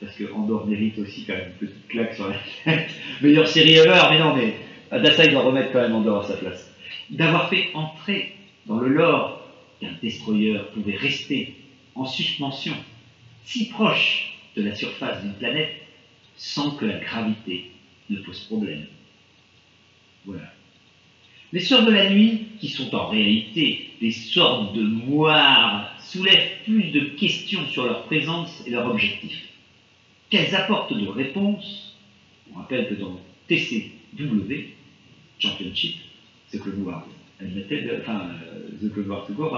parce que Andorre mérite aussi quand même une petite claque sur la tête, meilleure série ever, mais non, mais Adassa doit remettre quand même Andorre à sa place, d'avoir fait entrer dans le lore qu'un destroyer pouvait rester en suspension si proche de la surface d'une planète sans que la gravité ne pose problème. Voilà. Les sœurs de la nuit, qui sont en réalité des sortes de moires, soulèvent plus de questions sur leur présence et leur objectif qu'elles apportent de réponses. On rappelle que dans TCW, Championship, c'est que le War, enfin, The Clone War to go,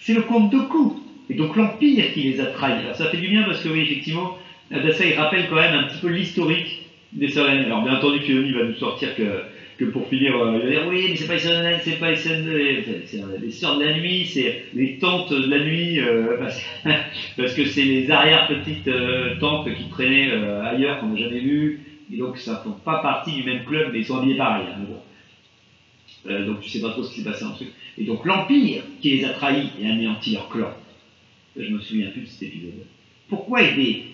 c'est le compte de coups. Et donc l'Empire qui les a trahis. Alors ça fait du bien parce que oui, effectivement, ça, il rappelle quand même un petit peu l'historique des Soren. Alors bien entendu, Filoni va nous sortir que, pour finir, euh, il va dire oui, mais c'est pas les c'est pas les c'est les sœurs de la nuit, c'est les tantes de la nuit, euh, parce, que c'est les arrière-petites euh, tantes qui traînaient ailleurs qu'on n'a jamais vues, et donc ça ne font pas partie du même club, mais ils sont habillés pareil. Hein, bon. donc tu sais pas trop ce qui s'est passé en truc. Et donc l'Empire qui les a trahis et anéanti leur clan. Je me souviens plus de cet épisode. Pourquoi aider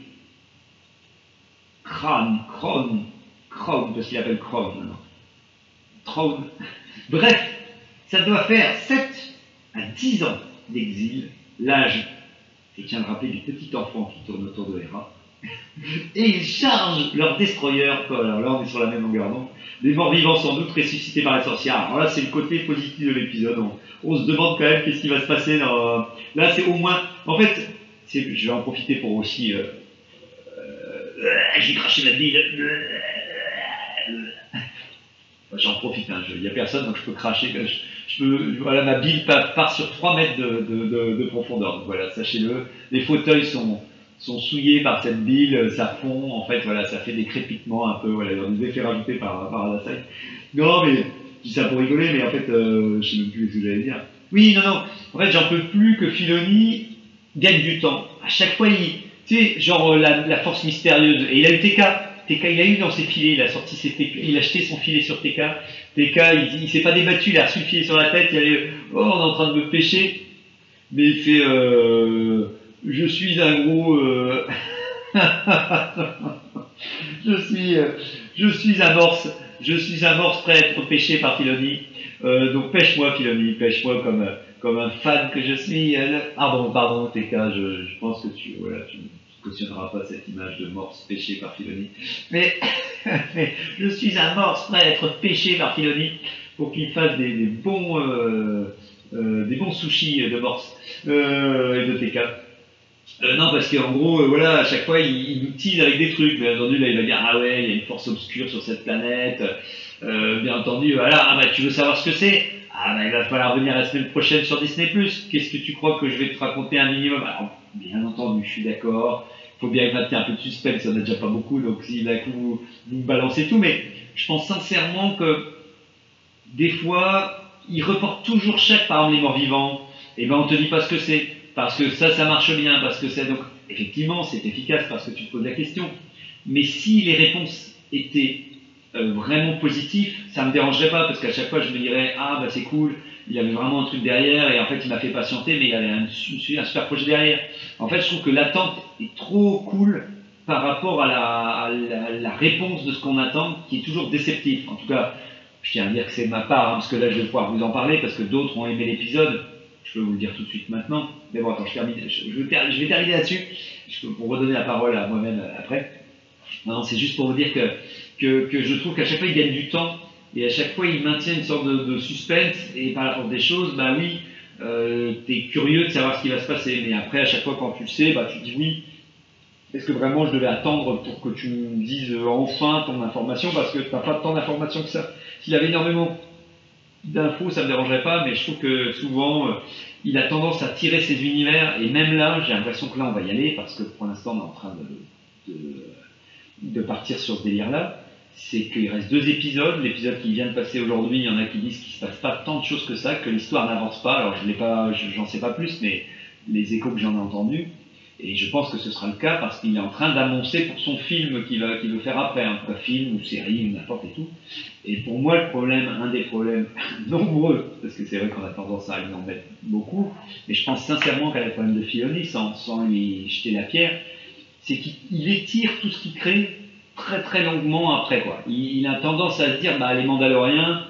Crâne, Crone, Crone, parce qu'il appelle Crone maintenant. Trône. Bref, ça doit faire 7 à 10 ans d'exil, l'âge, je tiens à le rappeler, du petit enfant qui tourne autour de Hera. Et ils chargent leur destroyer, alors là on est sur la même longueur d'onde, les morts vivants sans doute ressuscités par la sorcière. Alors là c'est le côté positif de l'épisode, on, se demande quand même qu'est-ce qui va se passer. Là c'est au moins, en fait, je vais en profiter pour aussi euh, euh, j'ai craché ma bile. J'en profite, hein, il n'y a personne, donc je peux cracher. Je, peux, voilà, ma bile part, sur 3 mètres de, profondeur. Donc voilà, sachez-le. Les fauteuils sont, sont souillés par cette bile, ça fond, en fait, voilà, ça fait des crépitements un peu, voilà, des effets rajoutés par, par la salle. Non, mais je dis ça pour rigoler, mais en fait, euh, je sais même plus ce que j'allais dire. Oui, non, non, en fait, j'en peux plus que Filoni gagne du temps. À chaque fois, il, tu sais, genre euh, la, force mystérieuse. Et il a eu TK. TK, il a eu dans ses filets, il a sorti ses il a acheté son filet sur TK. TK, il, il s'est pas débattu, il a reçu le filet sur la tête, il a dit, oh, on est en train de me pêcher. Mais il fait, euh, je suis un gros, euh... je suis, euh, je suis amorce, je suis amorce prêt à être pêché par Filoni. Euh, donc pêche-moi Filoni, pêche-moi comme, comme un fan que je suis. Ah bon, pardon TK, je, je pense que tu, voilà, tu, cautionneras pas cette image de morse pêchée par Filoni. Mais, je suis un morse prêt à être pêché par Filoni pour qu'il fasse des, bons, euh, euh, des bons sushis de morse euh, et de TK. Non, parce qu'en gros, voilà, à chaque fois, il, nous tease avec des trucs. Bien entendu, là, il va dire Ah ouais, il y a une force obscure sur cette planète. bien entendu, voilà, ah bah tu veux savoir ce que c'est? Ah bah il va falloir venir la semaine prochaine sur Disney. Qu'est-ce que tu crois que je vais te raconter un minimum? Bien entendu, je suis d'accord. Il faut bien maintenir un peu de suspense, il n'y en a déjà pas beaucoup, donc si d'un coup vous, vous balancez tout, mais je pense sincèrement que des fois, ils reportent toujours chaque, par exemple, les morts et ben on te dit pas ce que c'est, parce que ça, ça marche bien, parce que c'est donc effectivement c'est efficace parce que tu te poses la question. Mais si les réponses étaient euh, vraiment positives, ça me dérangerait pas, parce qu'à chaque fois je me dirais ah bah c'est cool, il y avait vraiment un truc derrière, et en fait il m'a fait patienter, mais il y avait un, super projet derrière. En fait, je trouve que l'attente est trop cool par rapport à la, réponse de ce qu'on attend, qui est toujours déceptif. En tout cas, je tiens à dire que c'est ma part, hein, parce que là je vais pouvoir vous en parler, parce que d'autres ont aimé l'épisode. Je peux vous le dire tout de suite maintenant. Mais bon, attends, je, vais, terminer là-dessus, pour redonner la parole à moi-même euh, après. Non, c'est juste pour vous dire que, que, je trouve qu'à chaque fois il gagne du temps, et à chaque fois il maintient une sorte de, suspense, et par la force des choses, bah oui, euh, t'es curieux de savoir ce qui va se passer, mais après à chaque fois quand tu le sais, bah tu dis oui, est-ce que vraiment je devais attendre pour que tu me dises euh, enfin ton information? Parce que tu n'as pas tant d'informations que ça. S'il avait énormément d'infos, ça me dérangerait pas, mais je trouve que souvent euh, il a tendance à tirer ses univers et même là, j'ai l'impression que là on va y aller parce que pour l'instant on est en train de, partir sur ce délire-là. C'est qu'il reste deux épisodes. L'épisode qui vient de passer aujourd'hui, il y en a qui disent qu'il se passe pas tant de choses que ça, que l'histoire n'avance pas. Alors je l'ai pas, je- j'en sais pas plus, mais les échos que j'en ai entendus. Et je pense que ce sera le cas parce qu'il est en train d'annoncer pour son film qu'il va, qu'il veut faire après, un film ou série ou n'importe et tout. Et pour moi, le problème, un des problèmes nombreux, parce que c'est vrai qu'on a tendance à lui en mettre beaucoup, mais je pense sincèrement qu'à la problème de Filoni, sans, sans lui jeter la pierre, c'est qu'il il étire tout ce qu'il crée très très longuement après. Quoi. Il, a tendance à se dire, bah, les Mandaloriens,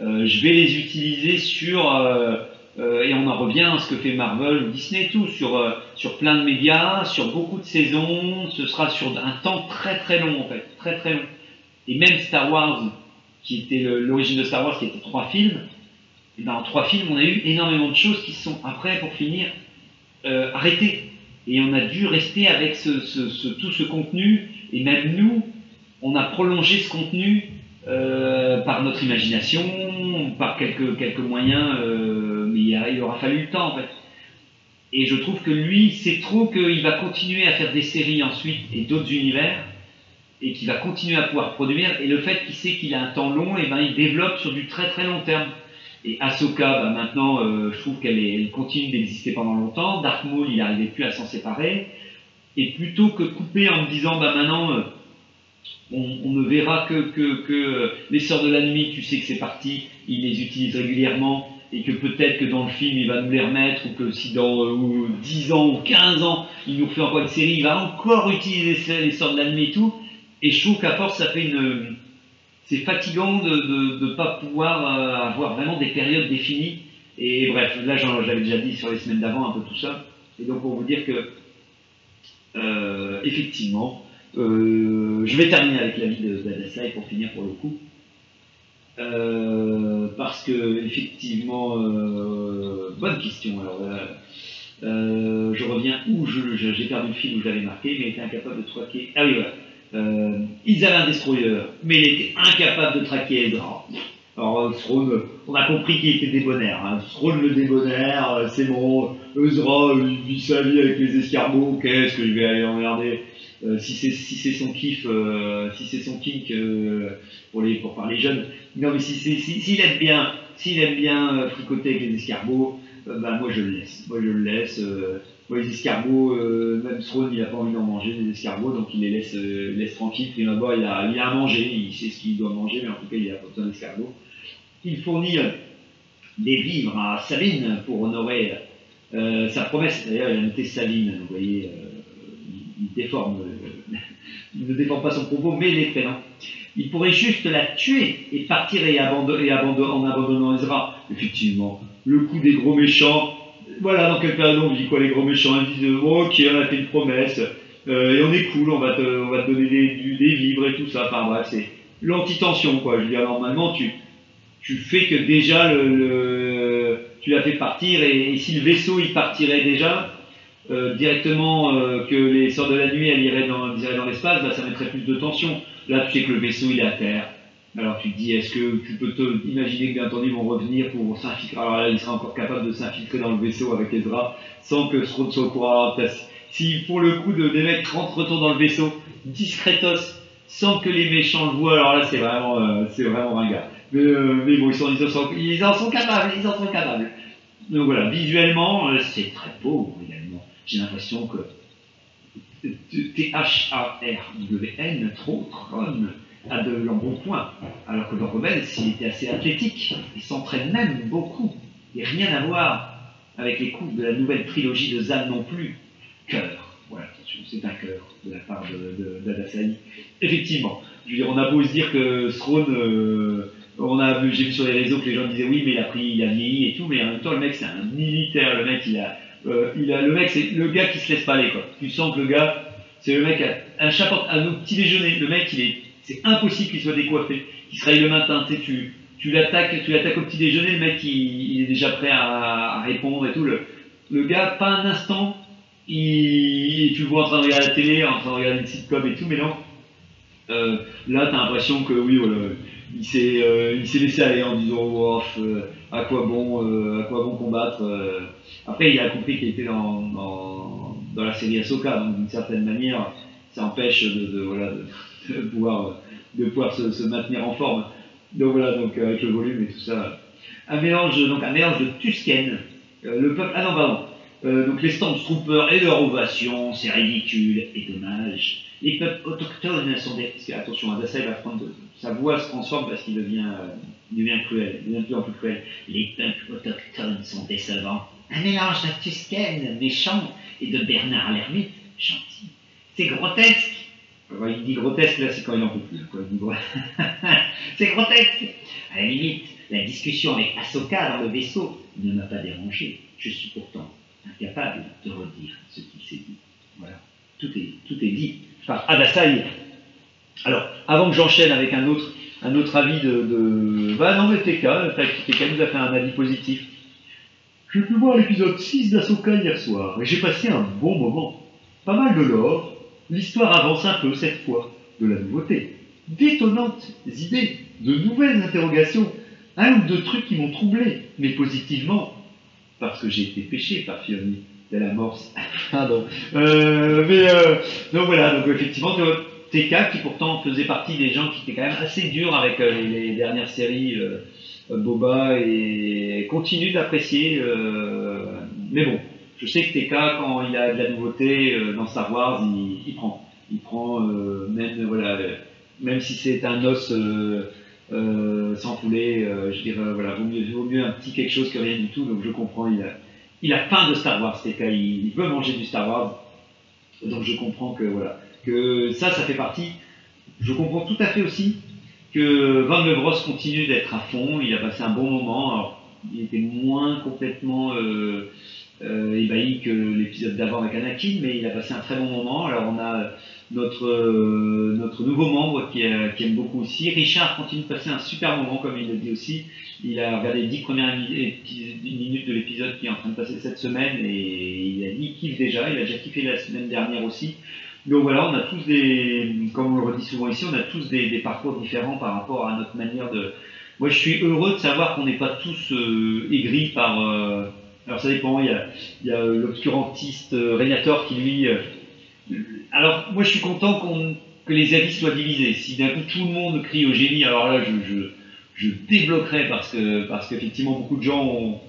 euh, je vais les utiliser sur... euh, euh, et on en revient à ce que fait Marvel ou Disney et tout, sur, sur plein de médias, sur beaucoup de saisons, ce sera sur un temps très très long en fait, très très long. Et même Star Wars, qui était l'origine de Star Wars, qui était trois films, et ben, en trois films, on a eu énormément de choses qui sont après, pour finir, euh, arrêtées. Et on a dû rester avec tout ce contenu, et même nous, on a prolongé ce contenu euh, par notre imagination, par quelques, moyens, euh, mais il aura fallu le temps en fait. Et je trouve que lui, c'est trop qu'il va continuer à faire des séries ensuite et d'autres univers, et qu'il va continuer à pouvoir produire, et le fait qu'il sait qu'il a un temps long, et ben il développe sur du très très long terme. Et Ahsoka, bah, maintenant, euh, je trouve qu'elle continue d'exister pendant longtemps. Dark Maul, il n'arrivait plus à s'en séparer. Et plutôt que couper en me disant, bah maintenant, euh, on, ne verra que, que, que les Sœurs de la Nuit, tu sais que c'est parti, il les utilise régulièrement, et que peut-être que dans le film, il va nous les remettre, ou que si dans euh, ou 10 ans ou 15 ans, il nous refait encore une série, il va encore utiliser les la Nuit et tout. Et je trouve qu'à force, ça fait une c'est fatigant de ne pas pouvoir euh, avoir vraiment des périodes définies. Et bref, là j'avais déjà dit sur les semaines d'avant un peu tout ça. Et donc pour vous dire que, euh, effectivement, euh, je vais terminer avec l'avis de d'Adasai pour finir pour le coup. Euh, parce que effectivement, euh, bonne question. Alors, euh, euh, je reviens où je- je- j'ai perdu le fil où j'avais marqué, mais était incapable de traquer. Ah oui, voilà. Euh, ils avaient un destroyer, mais il était incapable de traquer Ezra. Alors, euh, Throne, on a compris qu'il était débonnaire. Hein. Le débonnaire, euh, c'est bon. Ezra, il vit sa vie avec les escargots. Qu'est-ce que je vais aller emmerder Euh, Si c'est si son kiff, euh, si c'est son kink pour les pour jeunes. Non, mais si c'est- si- s'il aime bien, s'il aime bien fricoter avec les escargots, bah moi je le laisse. Moi je le laisse. moi, les escargots, même Throne, il a pas envie d'en manger des escargots, donc il les laisse, laisse tranquilles. Prima abord, il a, il a à manger, il sait ce qu'il doit manger, mais en tout cas, il a pas besoin d'escargots. Il fournit des vivres à Sabine pour honorer euh, sa promesse. D'ailleurs, il a noté Sabine, vous voyez, euh, euh, il ne déforme pas son propos, mais les prénoms. Il pourrait juste la tuer et partir et, en abandonnant Ezra. Effectivement, le coup des gros méchants. Voilà dans quelle période on vit, quoi, les gros méchants. Ils disent, bon, ok, on a fait une promesse, et on est cool, on va te, donner des vivres et tout ça. Enfin bref, c'est l'anti-tension, quoi. Je veux dire, normalement, tu, tu fais que déjà, le, le- tu l'as fait partir, et, si le vaisseau, il partirait déjà, euh, directement euh, que les sorts de la nuit, elles iraient dans, dans l'espace, bah, ça mettrait plus de tension. Là, tu sais que le vaisseau, il est à terre. Alors tu te dis, est-ce que tu peux te imaginer que bien entendu ils vont revenir pour s'infiltrer? Alors là, il sera encore capable de s'infiltrer dans le vaisseau avec Ezra sans que Throne soit au courant. Si pour le coup de, des mecs rentrent retournent dans le vaisseau, discretos, sans que les méchants le voient, alors là c'est vraiment, euh, c'est vraiment ringard. Mais, euh, mais bon, ils, en sont, capables, ils en sont capables. Donc voilà, visuellement, euh, c'est très beau également. J'ai l'impression que T-H-A-R-W-N, Tron, a de l'embonpoint, alors que le rebelle, s'il était assez athlétique, il s'entraîne même beaucoup, et rien à voir avec les coups de la nouvelle trilogie de Zan non plus. Cœur, voilà, attention, c'est un cœur de la part de, de, d'Adasai. Effectivement, je veux dire, on a beau se dire que Throne, euh, on a vu, j'ai vu sur les réseaux que les gens disaient oui, mais il a pris, il a vieilli et tout, mais en même temps, le mec, c'est un militaire, le mec, il a, euh, il a, le mec, c'est le gars qui se laisse pas aller, quoi. Tu sens que le gars, c'est le mec à un chapeau, à nos petits déjeuner, le mec, il est, c'est impossible qu'il soit décoiffé, qu'il se réveille le matin, tu tu, tu l'attaques, tu l'attaques au petit déjeuner, le mec, il, est déjà prêt à, répondre et tout, le, le gars, pas un instant, il, tu le vois en train de regarder la télé, en train de regarder une sitcom et tout, mais non. Euh, là, tu as l'impression que oui, voilà, il s'est euh, il s'est laissé aller en disant oh, euh, à quoi bon, euh, à quoi bon combattre. Après, il a compris qu'il était dans, dans, la série Ahsoka, donc d'une certaine manière, ça empêche de, voilà, de, pouvoir, de pouvoir se, maintenir en forme. Donc voilà, donc avec le volume et tout ça, un mélange, donc un mélange de Tusken, le peuple, ah non pardon, donc les Stormtroopers et leur ovation, c'est ridicule et dommage. Les peuples autochtones sont des... Attention, Adasai va prendre... de- Sa voix se transforme parce qu'il devient, euh, cruel, devient de plus en plus cruel. Les peuples autochtones sont décevants. Un mélange de Tusken, méchant, et de Bernard l'ermite, gentil. C'est grotesque. Il dit grotesque, là, c'est quand il en peut plus. C'est grotesque. À la limite, la discussion avec Ahsoka dans le vaisseau ne m'a pas dérangé. Je suis pourtant incapable de redire ce qu'il s'est dit. Voilà. Tout est, tout est dit par Adasai. Alors, avant que j'enchaîne avec un autre, un autre avis de, de... Bah non, mais TK, TK nous a fait un avis positif. J'ai pu voir l'épisode 6 d'Asoka hier soir, et j'ai passé un bon moment. Pas mal de lore, l'histoire avance un peu cette fois, de la nouveauté. D'étonnantes idées, de nouvelles interrogations, un ou deux trucs qui m'ont troublé, mais positivement, parce que j'ai été péché par Fioni de la morse. Pardon. Euh, mais euh, donc voilà, donc effectivement, TK qui pourtant faisait partie des gens qui étaient quand même assez durs avec euh, les, dernières séries euh, euh, Boba et continue d'apprécier. mais bon, je sais que TK quand il a de la nouveauté dans Star Wars, il, prend, il prend même voilà, même si c'est un os. sans poulet, je dirais voilà, vaut mieux, vaut mieux un petit quelque chose que rien du tout. Donc je comprends, il a, il a faim de Star Wars, TK, il, il veut manger du Star Wars. Donc je comprends que voilà, que ça, ça fait partie. Je comprends tout à fait aussi que Van Le Bros continue d'être à fond. Il a passé un bon moment. Alors, il était moins complètement euh, euh, ébahi que l'épisode d'avant avec Anakin, mais il a passé un très bon moment. Alors on a notre, euh, notre nouveau membre qui, aime beaucoup aussi. Richard continue de passer un super moment, comme il le dit aussi. Il a regardé les 10 premières minutes de l'épisode qui est en train de passer cette semaine et il a dit qu'il kiffe déjà. Il a déjà kiffé la semaine dernière aussi. Donc voilà, on a tous des, comme on le redit souvent ici, on a tous des, parcours différents par rapport à notre manière de. Moi, je suis heureux de savoir qu'on n'est pas tous euh, aigris par. euh, Alors ça dépend. Il y a, il y a euh, l'obscurantiste euh, qui lui. alors moi, je suis content que les avis soient divisés. Si d'un coup tout le monde crie au génie, alors là, je, je, je débloquerai parce que parce qu'effectivement beaucoup de gens ont,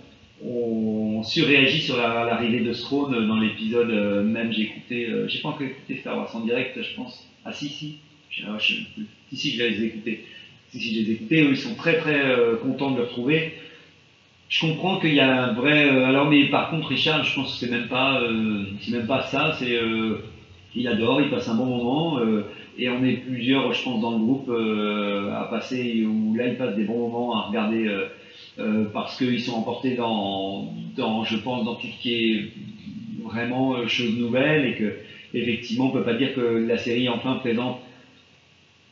ont surréagi sur la- l'arrivée de Throne dans l'épisode. euh, même j'ai écouté, euh, j'ai pas encore écouté Star Wars en direct, je pense. Ah si si, je, je. Si si, je les ai écoutés. Si si, je les ai écoutés. Eux, ils sont très très euh, contents de le retrouver. Je comprends qu'il y a un vrai. alors mais par contre Richard, je pense que c'est même pas, même pas ça. C'est il adore, il passe un bon moment. et on est plusieurs, je pense, dans le groupe à passer, où là, ils passent des bons moments à regarder euh, parce qu'ils sont emportés dans, je pense, dans tout ce qui est vraiment euh, chose nouvelle et que, effectivement, on peut pas dire que la série enfin présente,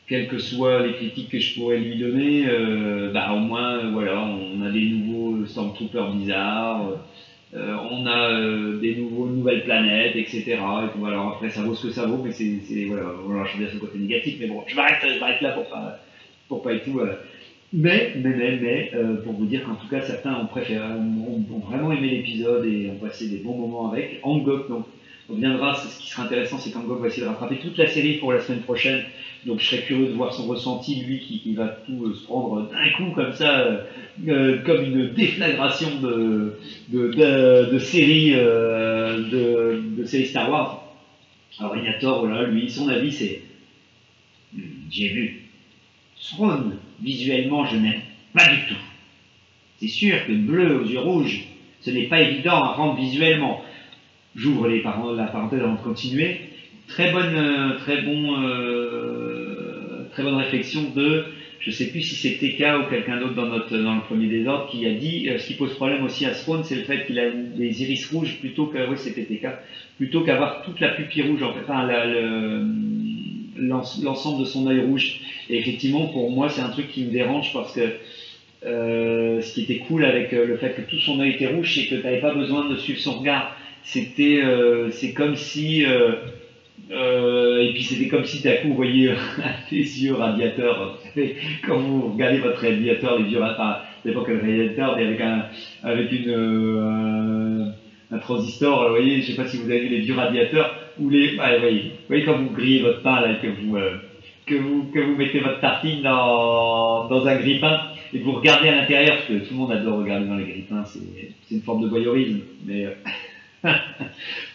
quelles que soient les critiques que je pourrais lui donner, euh, bah, au moins, voilà, on a des nouveaux Stormtroopers bizarres. on a des nouveaux, nouvelles planètes, etc. Et puis voilà, après ça vaut ce que ça vaut, mais c'est, voilà, je veux dire ce côté négatif, mais bon, je m'arrête, je là pour pas, pour pas être tout. Mais, mais, mais, mais, euh, pour vous dire qu'en tout cas, certains ont préféré, ont, vraiment aimé l'épisode et ont passé des bons moments avec. Angok, donc, on reviendra, c'est- ce qui sera intéressant, c'est qu'Angok va essayer de rattraper toute la série pour la semaine prochaine. Donc je serais curieux de voir son ressenti, lui qui, va tout euh, se prendre d'un coup comme ça, euh, euh, comme une déflagration de, de, de, de séries euh, de, de séries Star Wars. Alors Ignator, voilà, lui, son avis c'est J'ai vu. Visuellement, je n'aime pas du tout. C'est sûr que bleu aux yeux rouges, ce n'est pas évident à rendre visuellement. J'ouvre la parenthèse avant de continuer. très bonne, euh, très bon, euh, très bonne réflexion de, je sais plus si c'est TK ou quelqu'un d'autre dans notre dans le premier désordre qui a dit, euh, ce qui pose problème aussi à Throne, c'est le fait qu'il a des iris rouges plutôt que, oui c'était TK, plutôt qu'avoir toute la pupille rouge, enfin l'ensemble de son œil rouge. Et effectivement, pour moi, c'est un truc qui me dérange parce que euh, ce qui était cool avec euh, le fait que tout son œil était rouge, c'est que tu n'avais pas besoin de suivre son regard. C'était, euh, comme si, et puis c'était comme si d'un coup vous voyez des yeux radiateurs. Quand vous regardez votre radiateur, les yeux, enfin, dépend quel radiateur, mais avec un, avec une, un, transistor, vous voyez, je sais pas si vous avez vu les vieux radiateurs, ou les, vous voyez, voyez quand vous grillez votre pain là, et que vous, que vous, que vous mettez votre tartine dans, dans un grille-pain et que vous regardez à l'intérieur, parce que tout le monde adore regarder dans les grille-pains, c'est une forme de voyeurisme, mais, euh,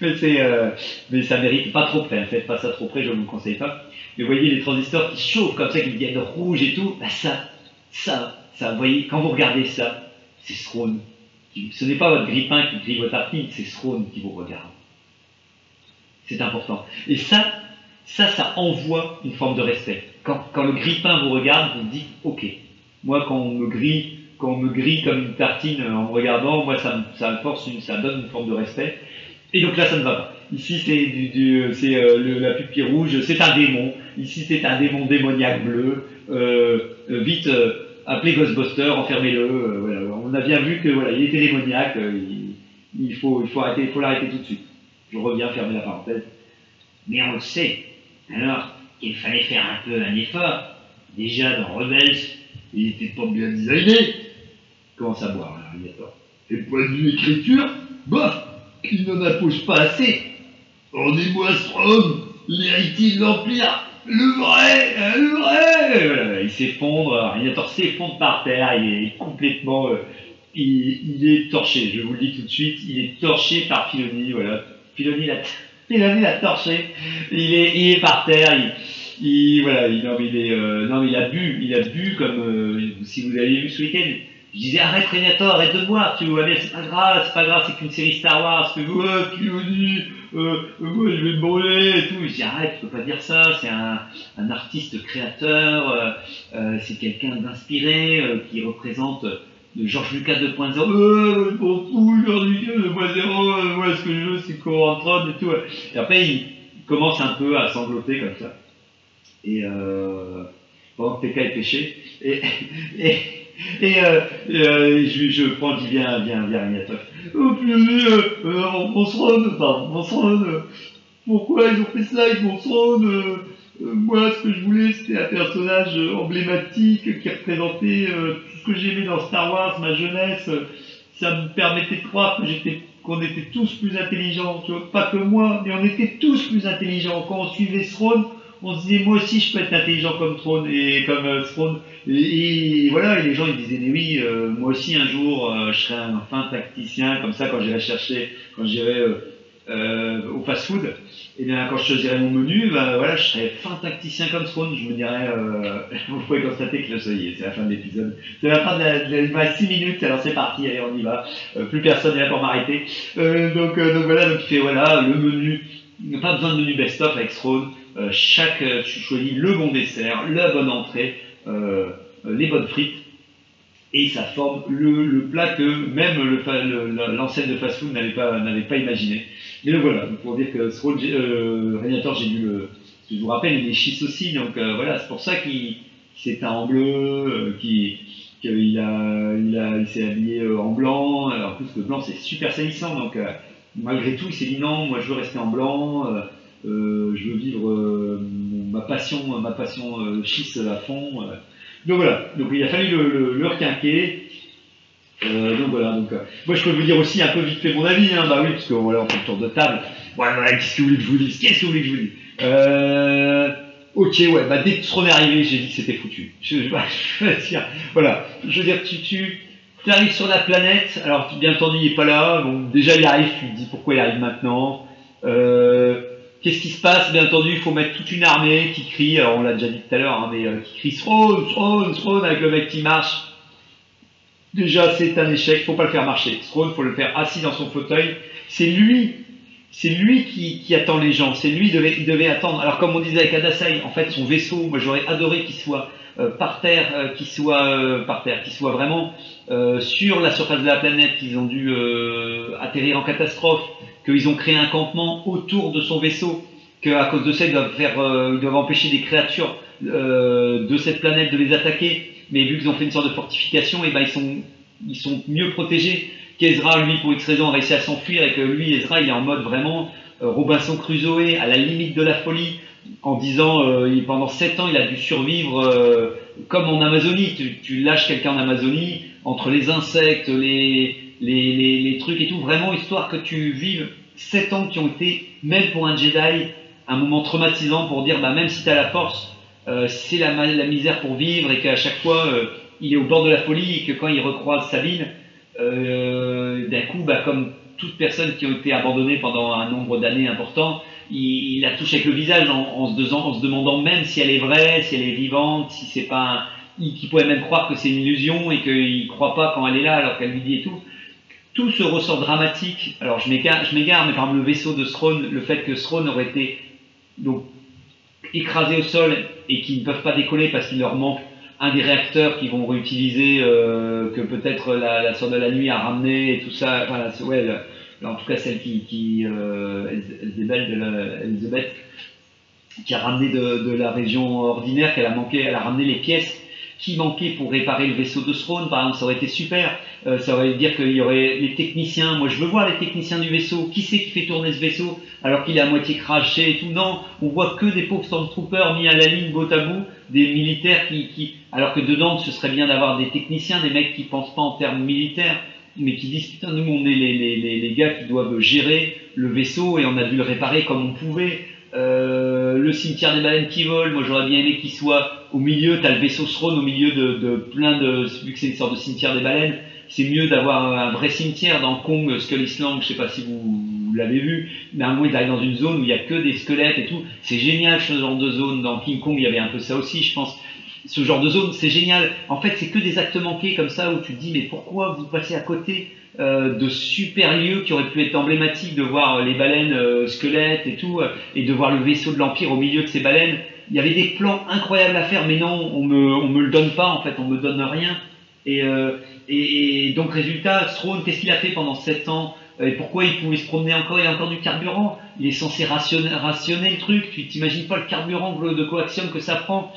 mais, euh, mais ça mérite pas trop près, faites pas ça trop près, je ne vous le conseille pas. Mais voyez les transistors qui chauffent comme ça, qui deviennent rouges et tout, bah ça, ça, ça, vous voyez, quand vous regardez ça, c'est qui- Ce n'est pas votre grille-pain qui grille votre tartine, c'est Throne qui vous regarde. C'est important. Et ça, ça, ça envoie une forme de respect. Quand, le grille-pain vous regarde, vous dites, ok, moi quand on me grille, quand on me grille comme une tartine euh, en me regardant, moi ça, ça me force, ça donne une forme de respect. Et donc là, ça ne va pas. Ici, c'est du, du- c'est euh, la pupille rouge, c'est un démon. Ici, c'est un démon démoniaque bleu. Euh, euh, vite, euh, appelez Ghostbuster, enfermez-le. euh, voilà. On a bien vu que voilà, il était démoniaque. euh, il, il faut, il faut arrêter, il faut l'arrêter tout de suite. Je reviens fermer la parenthèse. Mais on le sait. Alors qu'il fallait faire un peu un effort. Déjà dans Rebels, il était pas bien designé. Commence à boire, là, Alligator. Et point de vue écriture, bof, il n'en impose pas assez. Rendez-moi Strom, l'héritier de l'Empire, le vrai, le vrai. Il s'effondre, Alligator s'effondre par terre, il est complètement. euh, il, il est torché, je vous le dis tout de suite, il est torché par Filoni, voilà. Filoni l'a, Filoni l'a torché, il est, il est par terre, il, il- voilà, il, non, il est, euh, non, il a bu, il a bu comme, euh, si vous avez vu ce week-end, je disais arrête Régnator, arrête de boire, tu vois bien, c'est pas grave, c'est pas grave, c'est qu'une série Star Wars, que ouais, Filoni, euh, euh, moi je vais me brûler et tout, je dis arrête, tu peux pas dire ça, c'est un, un artiste créateur, euh, euh, c'est quelqu'un d'inspiré euh, qui représente euh, le Georges Lucas 2.0. Euh, fous, Georges Lucas 2.0, euh, moi ce que je veux c'est qu'on rentre et tout. Et après il commence un peu à sangloter comme ça. Et euh, pendant que TK est pêché. Et, et, et, euh, euh, je, je prends, je dis viens, viens, viens, Agnatov. Oh purée, euh, euh, mon throne, enfin, mon throne, euh, pourquoi ils ont fait ça avec mon throne euh, euh, moi, ce que je voulais, c'était un personnage euh, emblématique qui représentait euh, tout ce que j'aimais dans Star Wars, ma jeunesse. Euh, Ça me permettait de croire que j'étais, qu'on était tous plus intelligents. Tu vois, pas que moi, mais on était tous plus intelligents. Quand on suivait Throne, on se disait, moi aussi, je peux être intelligent comme Throne et comme euh, Throne. Et, et voilà, et les gens ils disaient, mais oui, euh, moi aussi un jour, euh, je serai un fin tacticien, comme ça, quand j'irai chercher, quand j'irai euh, au fast-food. Et bien, quand je choisirais mon menu, bah, voilà, je serais fin tacticien comme Throne. Je me dirais, euh, vous pouvez constater que là, ça y est, c'est la fin de l'épisode. C'est la fin de la, de la- il me reste 6 minutes, alors c'est parti, allez, on y va. Euh, plus personne n'est là pour m'arrêter. Euh, donc, euh, donc voilà, donc il fait, voilà, le menu. Pas besoin de menu best-of avec Throne. Euh, chaque, tu choisis le bon dessert, la bonne entrée, les bonnes frites. Et ça forme le, plat que même l'enseigne de fast-food n'avait pas, imaginé. Mais donc voilà, pour dire que Throne, j'ai- euh, j'ai dû le. Je vous rappelle, il est schiste aussi, donc euh, voilà, c'est pour ça qu'il s'est teint en bleu, euh, qu'il s'est habillé euh, en blanc. Euh, En plus, le blanc c'est super salissant, donc euh, malgré tout, il s'est dit non, moi je veux rester en blanc, euh, euh, je veux vivre euh, ma passion, ma passion euh, schiste à fond. Donc voilà, donc il a fallu le, le, le requinquer. Euh, donc voilà, donc euh, moi je peux vous dire aussi un peu vite fait mon avis, hein, bah oui, parce que voilà, on fait le tour de table. Voilà, voilà, qu'est-ce que vous voulez que je vous dise? Qu'est-ce que vous voulez que je vous dise? Euh, Ok, ouais, bah dès que Throne est arrivé, j'ai dit que c'était foutu. Je, je- je veux dire, voilà, je veux dire, tu, tu arrives sur la planète, alors bien entendu il est pas là, bon déjà il arrive, tu te dis pourquoi il arrive maintenant. Euh, Qu'est-ce qui se passe? Bien entendu, il faut mettre toute une armée qui crie, on l'a déjà dit tout à l'heure, hein, mais euh, qui crie Throne, Throne, Throne avec le mec qui marche. Déjà, c'est un échec, faut pas le faire marcher. Throne, faut le faire assis dans son fauteuil. C'est lui, c'est lui qui, qui attend les gens, c'est lui, il devait, il attendre. Alors comme on disait avec Adasai, en fait son vaisseau, j'aurais adoré qu'il soit euh, par terre, euh, qu'il soit par terre, qu'il soit vraiment sur la surface de la planète, qu'ils ont dû atterrir en catastrophe, qu'ils ont créé un campement autour de son vaisseau, qu'à cause de ça ils doivent faire, euh, doivent empêcher des créatures euh, de cette planète de les attaquer. Mais vu qu'ils ont fait une sorte de fortification, et ben ils sont, ils sont mieux protégés qu'Ezra, lui, pour X raison, a réussi à s'enfuir et que lui, Ezra, il est en mode vraiment euh, Robinson Crusoe, à la limite de la folie, en disant pendant 7 ans, il a dû survivre comme en Amazonie. Tu, tu lâches quelqu'un en Amazonie, entre les insectes, les, les, les, les trucs et tout, vraiment histoire que tu vives 7 ans qui ont été, même pour un Jedi, un moment traumatisant pour dire bah, même si tu as la force, euh, c'est la, la misère pour vivre et qu'à chaque fois, euh, il est au bord de la folie et que quand il recroise Sabine, euh, d'un coup, bah, comme toute personne qui a été abandonnée pendant un nombre d'années important, il, il la touche avec le visage en, se en se demandant même si elle est vraie, si elle est vivante, si c'est pas un, il, qu'il pourrait même croire que c'est une illusion et qu'il croit pas quand elle est là alors qu'elle lui dit et tout. Tout ce ressort dramatique, alors je m'égare, mais par exemple le vaisseau de Throne, le fait que Throne aurait été donc écrasé au sol et qu'ils ne peuvent pas décoller parce qu'il leur manque un des réacteurs qu'ils vont réutiliser, euh, que peut-être la, la sœur de la nuit a ramené et tout ça. En tout cas celle qui, qui euh, qui a ramené de, la région ordinaire, qu'elle a manqué, elle a ramené les pièces qui manquaient pour réparer le vaisseau de Throne, par exemple, ça aurait été super. Euh, ça aurait dire qu'il y aurait les techniciens. Moi, je veux voir les techniciens du vaisseau. Qui c'est qui fait tourner ce vaisseau alors qu'il est à moitié craché et tout Non, on voit que des pauvres stormtroopers mis à la ligne bout à bout, des militaires qui, qui, alors que dedans, ce serait bien d'avoir des techniciens, des mecs qui pensent pas en termes militaires, mais qui disent putain, nous, on est les, les, les, les gars qui doivent gérer le vaisseau et on a dû le réparer comme on pouvait. Euh, le cimetière des baleines qui volent, moi j'aurais bien aimé qu'il soit au milieu, t'as le vaisseau Throne au milieu de, plein de, vu que c'est une sorte de cimetière des baleines, c'est mieux d'avoir un vrai cimetière dans Kong Skull Island, je sais pas si vous, l'avez vu, mais à un moment il arrive dans une zone où il y a que des squelettes et tout, c'est génial ce genre de zone, dans King Kong il y avait un peu ça aussi je pense, ce genre de zone c'est génial, en fait c'est que des actes manqués comme ça où tu te dis mais pourquoi vous passez à côté euh, de super lieux qui auraient pu être emblématiques, de voir les baleines euh, squelettes et tout, euh, et de voir le vaisseau de l'Empire au milieu de ces baleines? Il y avait des plans incroyables à faire, mais non, on me, on me le donne pas, en fait, on me donne rien. Et, euh, et, donc, résultat, Throne, qu'est-ce qu'il a fait pendant 7 ans? Et pourquoi il pouvait se promener encore? Il y a encore du carburant. Il est censé rationner, rationner le truc. Tu t'imagines pas le carburant de coaxium que ça prend?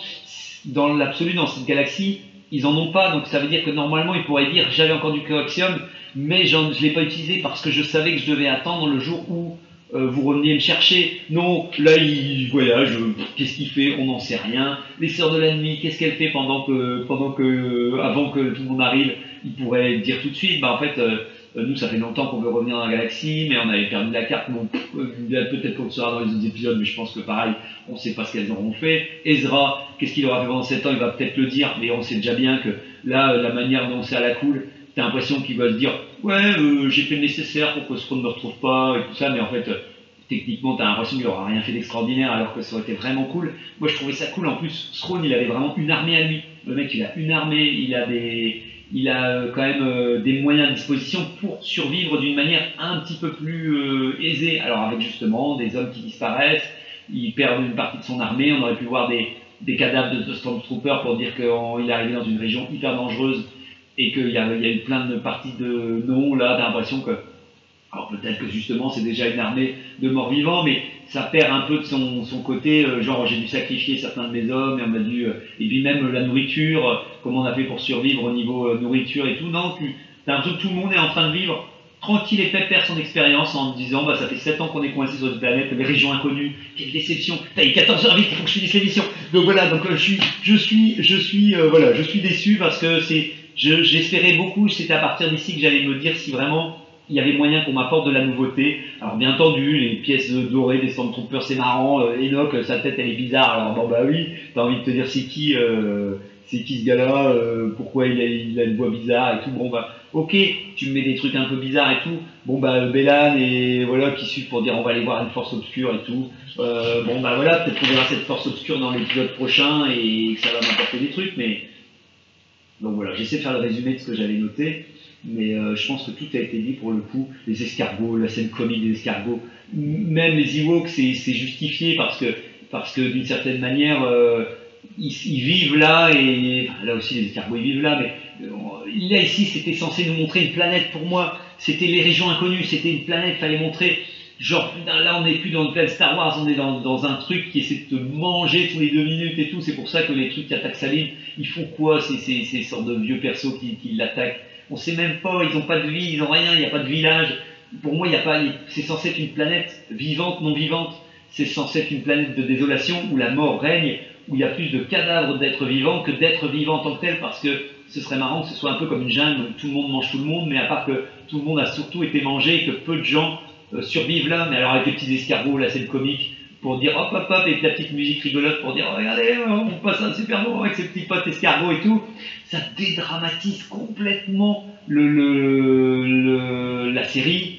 Dans l'absolu, dans cette galaxie. Ils en ont pas, donc ça veut dire que normalement, il pourrait dire j'avais encore du coaxium, mais je l'ai pas utilisé parce que je savais que je devais attendre le jour où euh, vous reveniez me chercher. Non, là il voyage, qu'est-ce qu'il fait? On n'en sait rien. Les sœurs de la nuit, qu'est-ce qu'elle fait pendant que, pendant que, avant que tout le monde arrive? Il pourrait dire tout de suite, bah en fait, euh, nous ça fait longtemps qu'on veut revenir dans la galaxie, mais on avait perdu la carte. Bon, euh, peut-être qu'on le saura dans les autres épisodes, mais je pense que pareil, on sait pas ce qu'elles auront fait. Ezra, qu'est-ce qu'il aura fait pendant 7 ans? Il va peut-être le dire, mais on sait déjà bien que là, euh, la manière dont c'est à la cool, t'as l'impression qu'il va se dire ouais euh, j'ai fait le nécessaire pour que ce ne me retrouve pas et tout ça mais en fait euh, techniquement t'as l'impression qu'il aura rien fait d'extraordinaire alors que ça aurait été vraiment cool. Moi je trouvais ça cool. En plus Throne il avait vraiment une armée à lui. Le mec il a une armée il a des il a euh, quand même des moyens à disposition pour survivre d'une manière un petit peu plus aisée. Alors avec justement des hommes qui disparaissent il perd une partie de son armée. On aurait pu voir des des cadavres de, de Stormtroopers pour dire qu'il est arrivé dans une région hyper dangereuse et qu'il y, a- y a eu plein de parties de non, là, t'as l'impression que. Alors peut-être que justement c'est déjà une armée de morts vivants, mais ça perd un peu de son, son côté, euh, genre j'ai dû sacrifier certains de mes hommes, et on a dû. euh, et puis même la nourriture, euh, comment on a fait pour survivre au niveau nourriture et tout. Non, tu as l'impression que tout le monde est en train de vivre tranquille et pépère son expérience en disant bah ça fait 7 ans qu'on est coincé sur une planète, des régions inconnues, quelle déception, t'as eu 14 heures vite, il faut que je finisse l'émission. Donc voilà, donc je suis je suis je suis voilà, je suis déçu parce que c'est je- j'espérais beaucoup, c'était à partir d'ici que j'allais me dire si vraiment il y avait moyen qu'on m'apporte de la nouveauté. Alors bien entendu, les pièces dorées des Stormtroopers, c'est marrant. Euh, Enoch, euh, sa tête elle est bizarre. Alors bon bah oui, t'as envie de te dire c'est qui, euh, c'est qui ce gars-là, euh, pourquoi il a, il a une voix bizarre et tout. Bon bah ok, tu me mets des trucs un peu bizarres et tout. Bon bah Bellan et voilà qui suivent pour dire on va aller voir une force obscure et tout. Euh, bon bah voilà, peut-être qu'on verra cette force obscure dans l'épisode prochain et que ça va m'apporter des trucs, mais donc voilà, j'essaie de faire le résumé de ce que j'avais noté. mais euh, je pense que tout a été dit pour le coup. Les escargots, la scène comique des escargots, même les Ewoks, c'est justifié parce que, parce que d'une certaine manière, euh, ils, vivent là, et là aussi les escargots ils vivent là, mais euh, là ici c'était censé nous montrer une planète pour moi, c'était les régions inconnues, c'était une planète, fallait montrer. Genre, putain, là, on n'est plus dans le plan Star Wars, on est dans, un truc qui essaie de te manger tous les deux minutes et tout. C'est pour ça que les trucs qui attaquent Saline, ils font quoi ces, ces, ces sortes de vieux persos qui, qui l'attaquent? On sait même pas, ils n'ont pas de vie, ils n'ont rien, il n'y a pas de village. Pour moi, il a pas, c'est censé être une planète vivante, non vivante. C'est censé être une planète de désolation où la mort règne, où il y a plus de cadavres d'êtres vivants que d'êtres vivants en tant que tels, parce que ce serait marrant que ce soit un peu comme une jungle où tout le monde mange tout le monde, mais à part que tout le monde a surtout été mangé et que peu de gens euh, survivent là, mais alors avec les petits escargots, la scène comique, pour dire hop hop hop, et la petite musique rigolote pour dire regardez, on passe un super moment avec ces petits potes escargots et tout, ça dédramatise complètement le, le, le- la série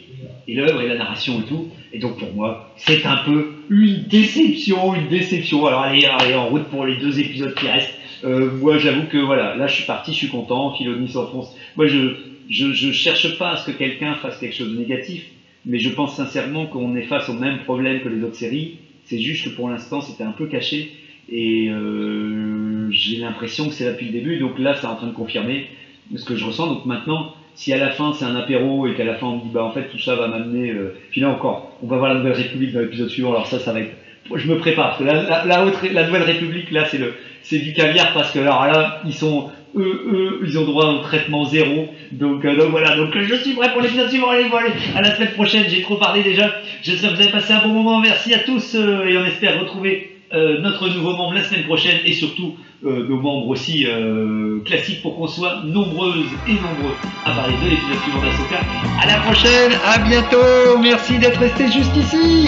et l'œuvre et la narration et tout. Et donc pour moi, c'est un peu une déception, une déception. Alors allez, allez en route pour les deux épisodes qui restent. Euh, moi j'avoue que voilà, là je suis parti, je suis content, Filoni s'enfonce. Moi je, je, je cherche pas à ce que quelqu'un fasse quelque chose de négatif, mais je pense sincèrement qu'on est face au même problème que les autres séries. C'est juste que pour l'instant c'était un peu caché et euh, j'ai l'impression que c'est là depuis le début. Donc là c'est en train de confirmer ce que je ressens. Donc maintenant, si à la fin c'est un apéro et qu'à la fin on me dit bah en fait tout ça va m'amener. Euh... Puis là encore, on va voir la Nouvelle République dans l'épisode suivant. Alors ça, ça va être. Je me prépare parce que la, la, haute, la Nouvelle République là c'est le c'est du caviar parce que alors là ils sont eux, eux, ils ont droit au traitement zéro. Donc, euh, donc voilà, donc je suis prêt pour l'épisode suivant. Allez, allez, à la semaine prochaine. J'ai trop parlé déjà. J'espère que vous avez passé un bon moment. Merci à tous euh, et on espère retrouver euh, notre nouveau membre la semaine prochaine et surtout nos membres aussi classiques pour qu'on soit nombreuses et nombreux à parler de l'épisode suivant d'Asoka. À la prochaine, à bientôt. Merci d'être resté jusqu'ici.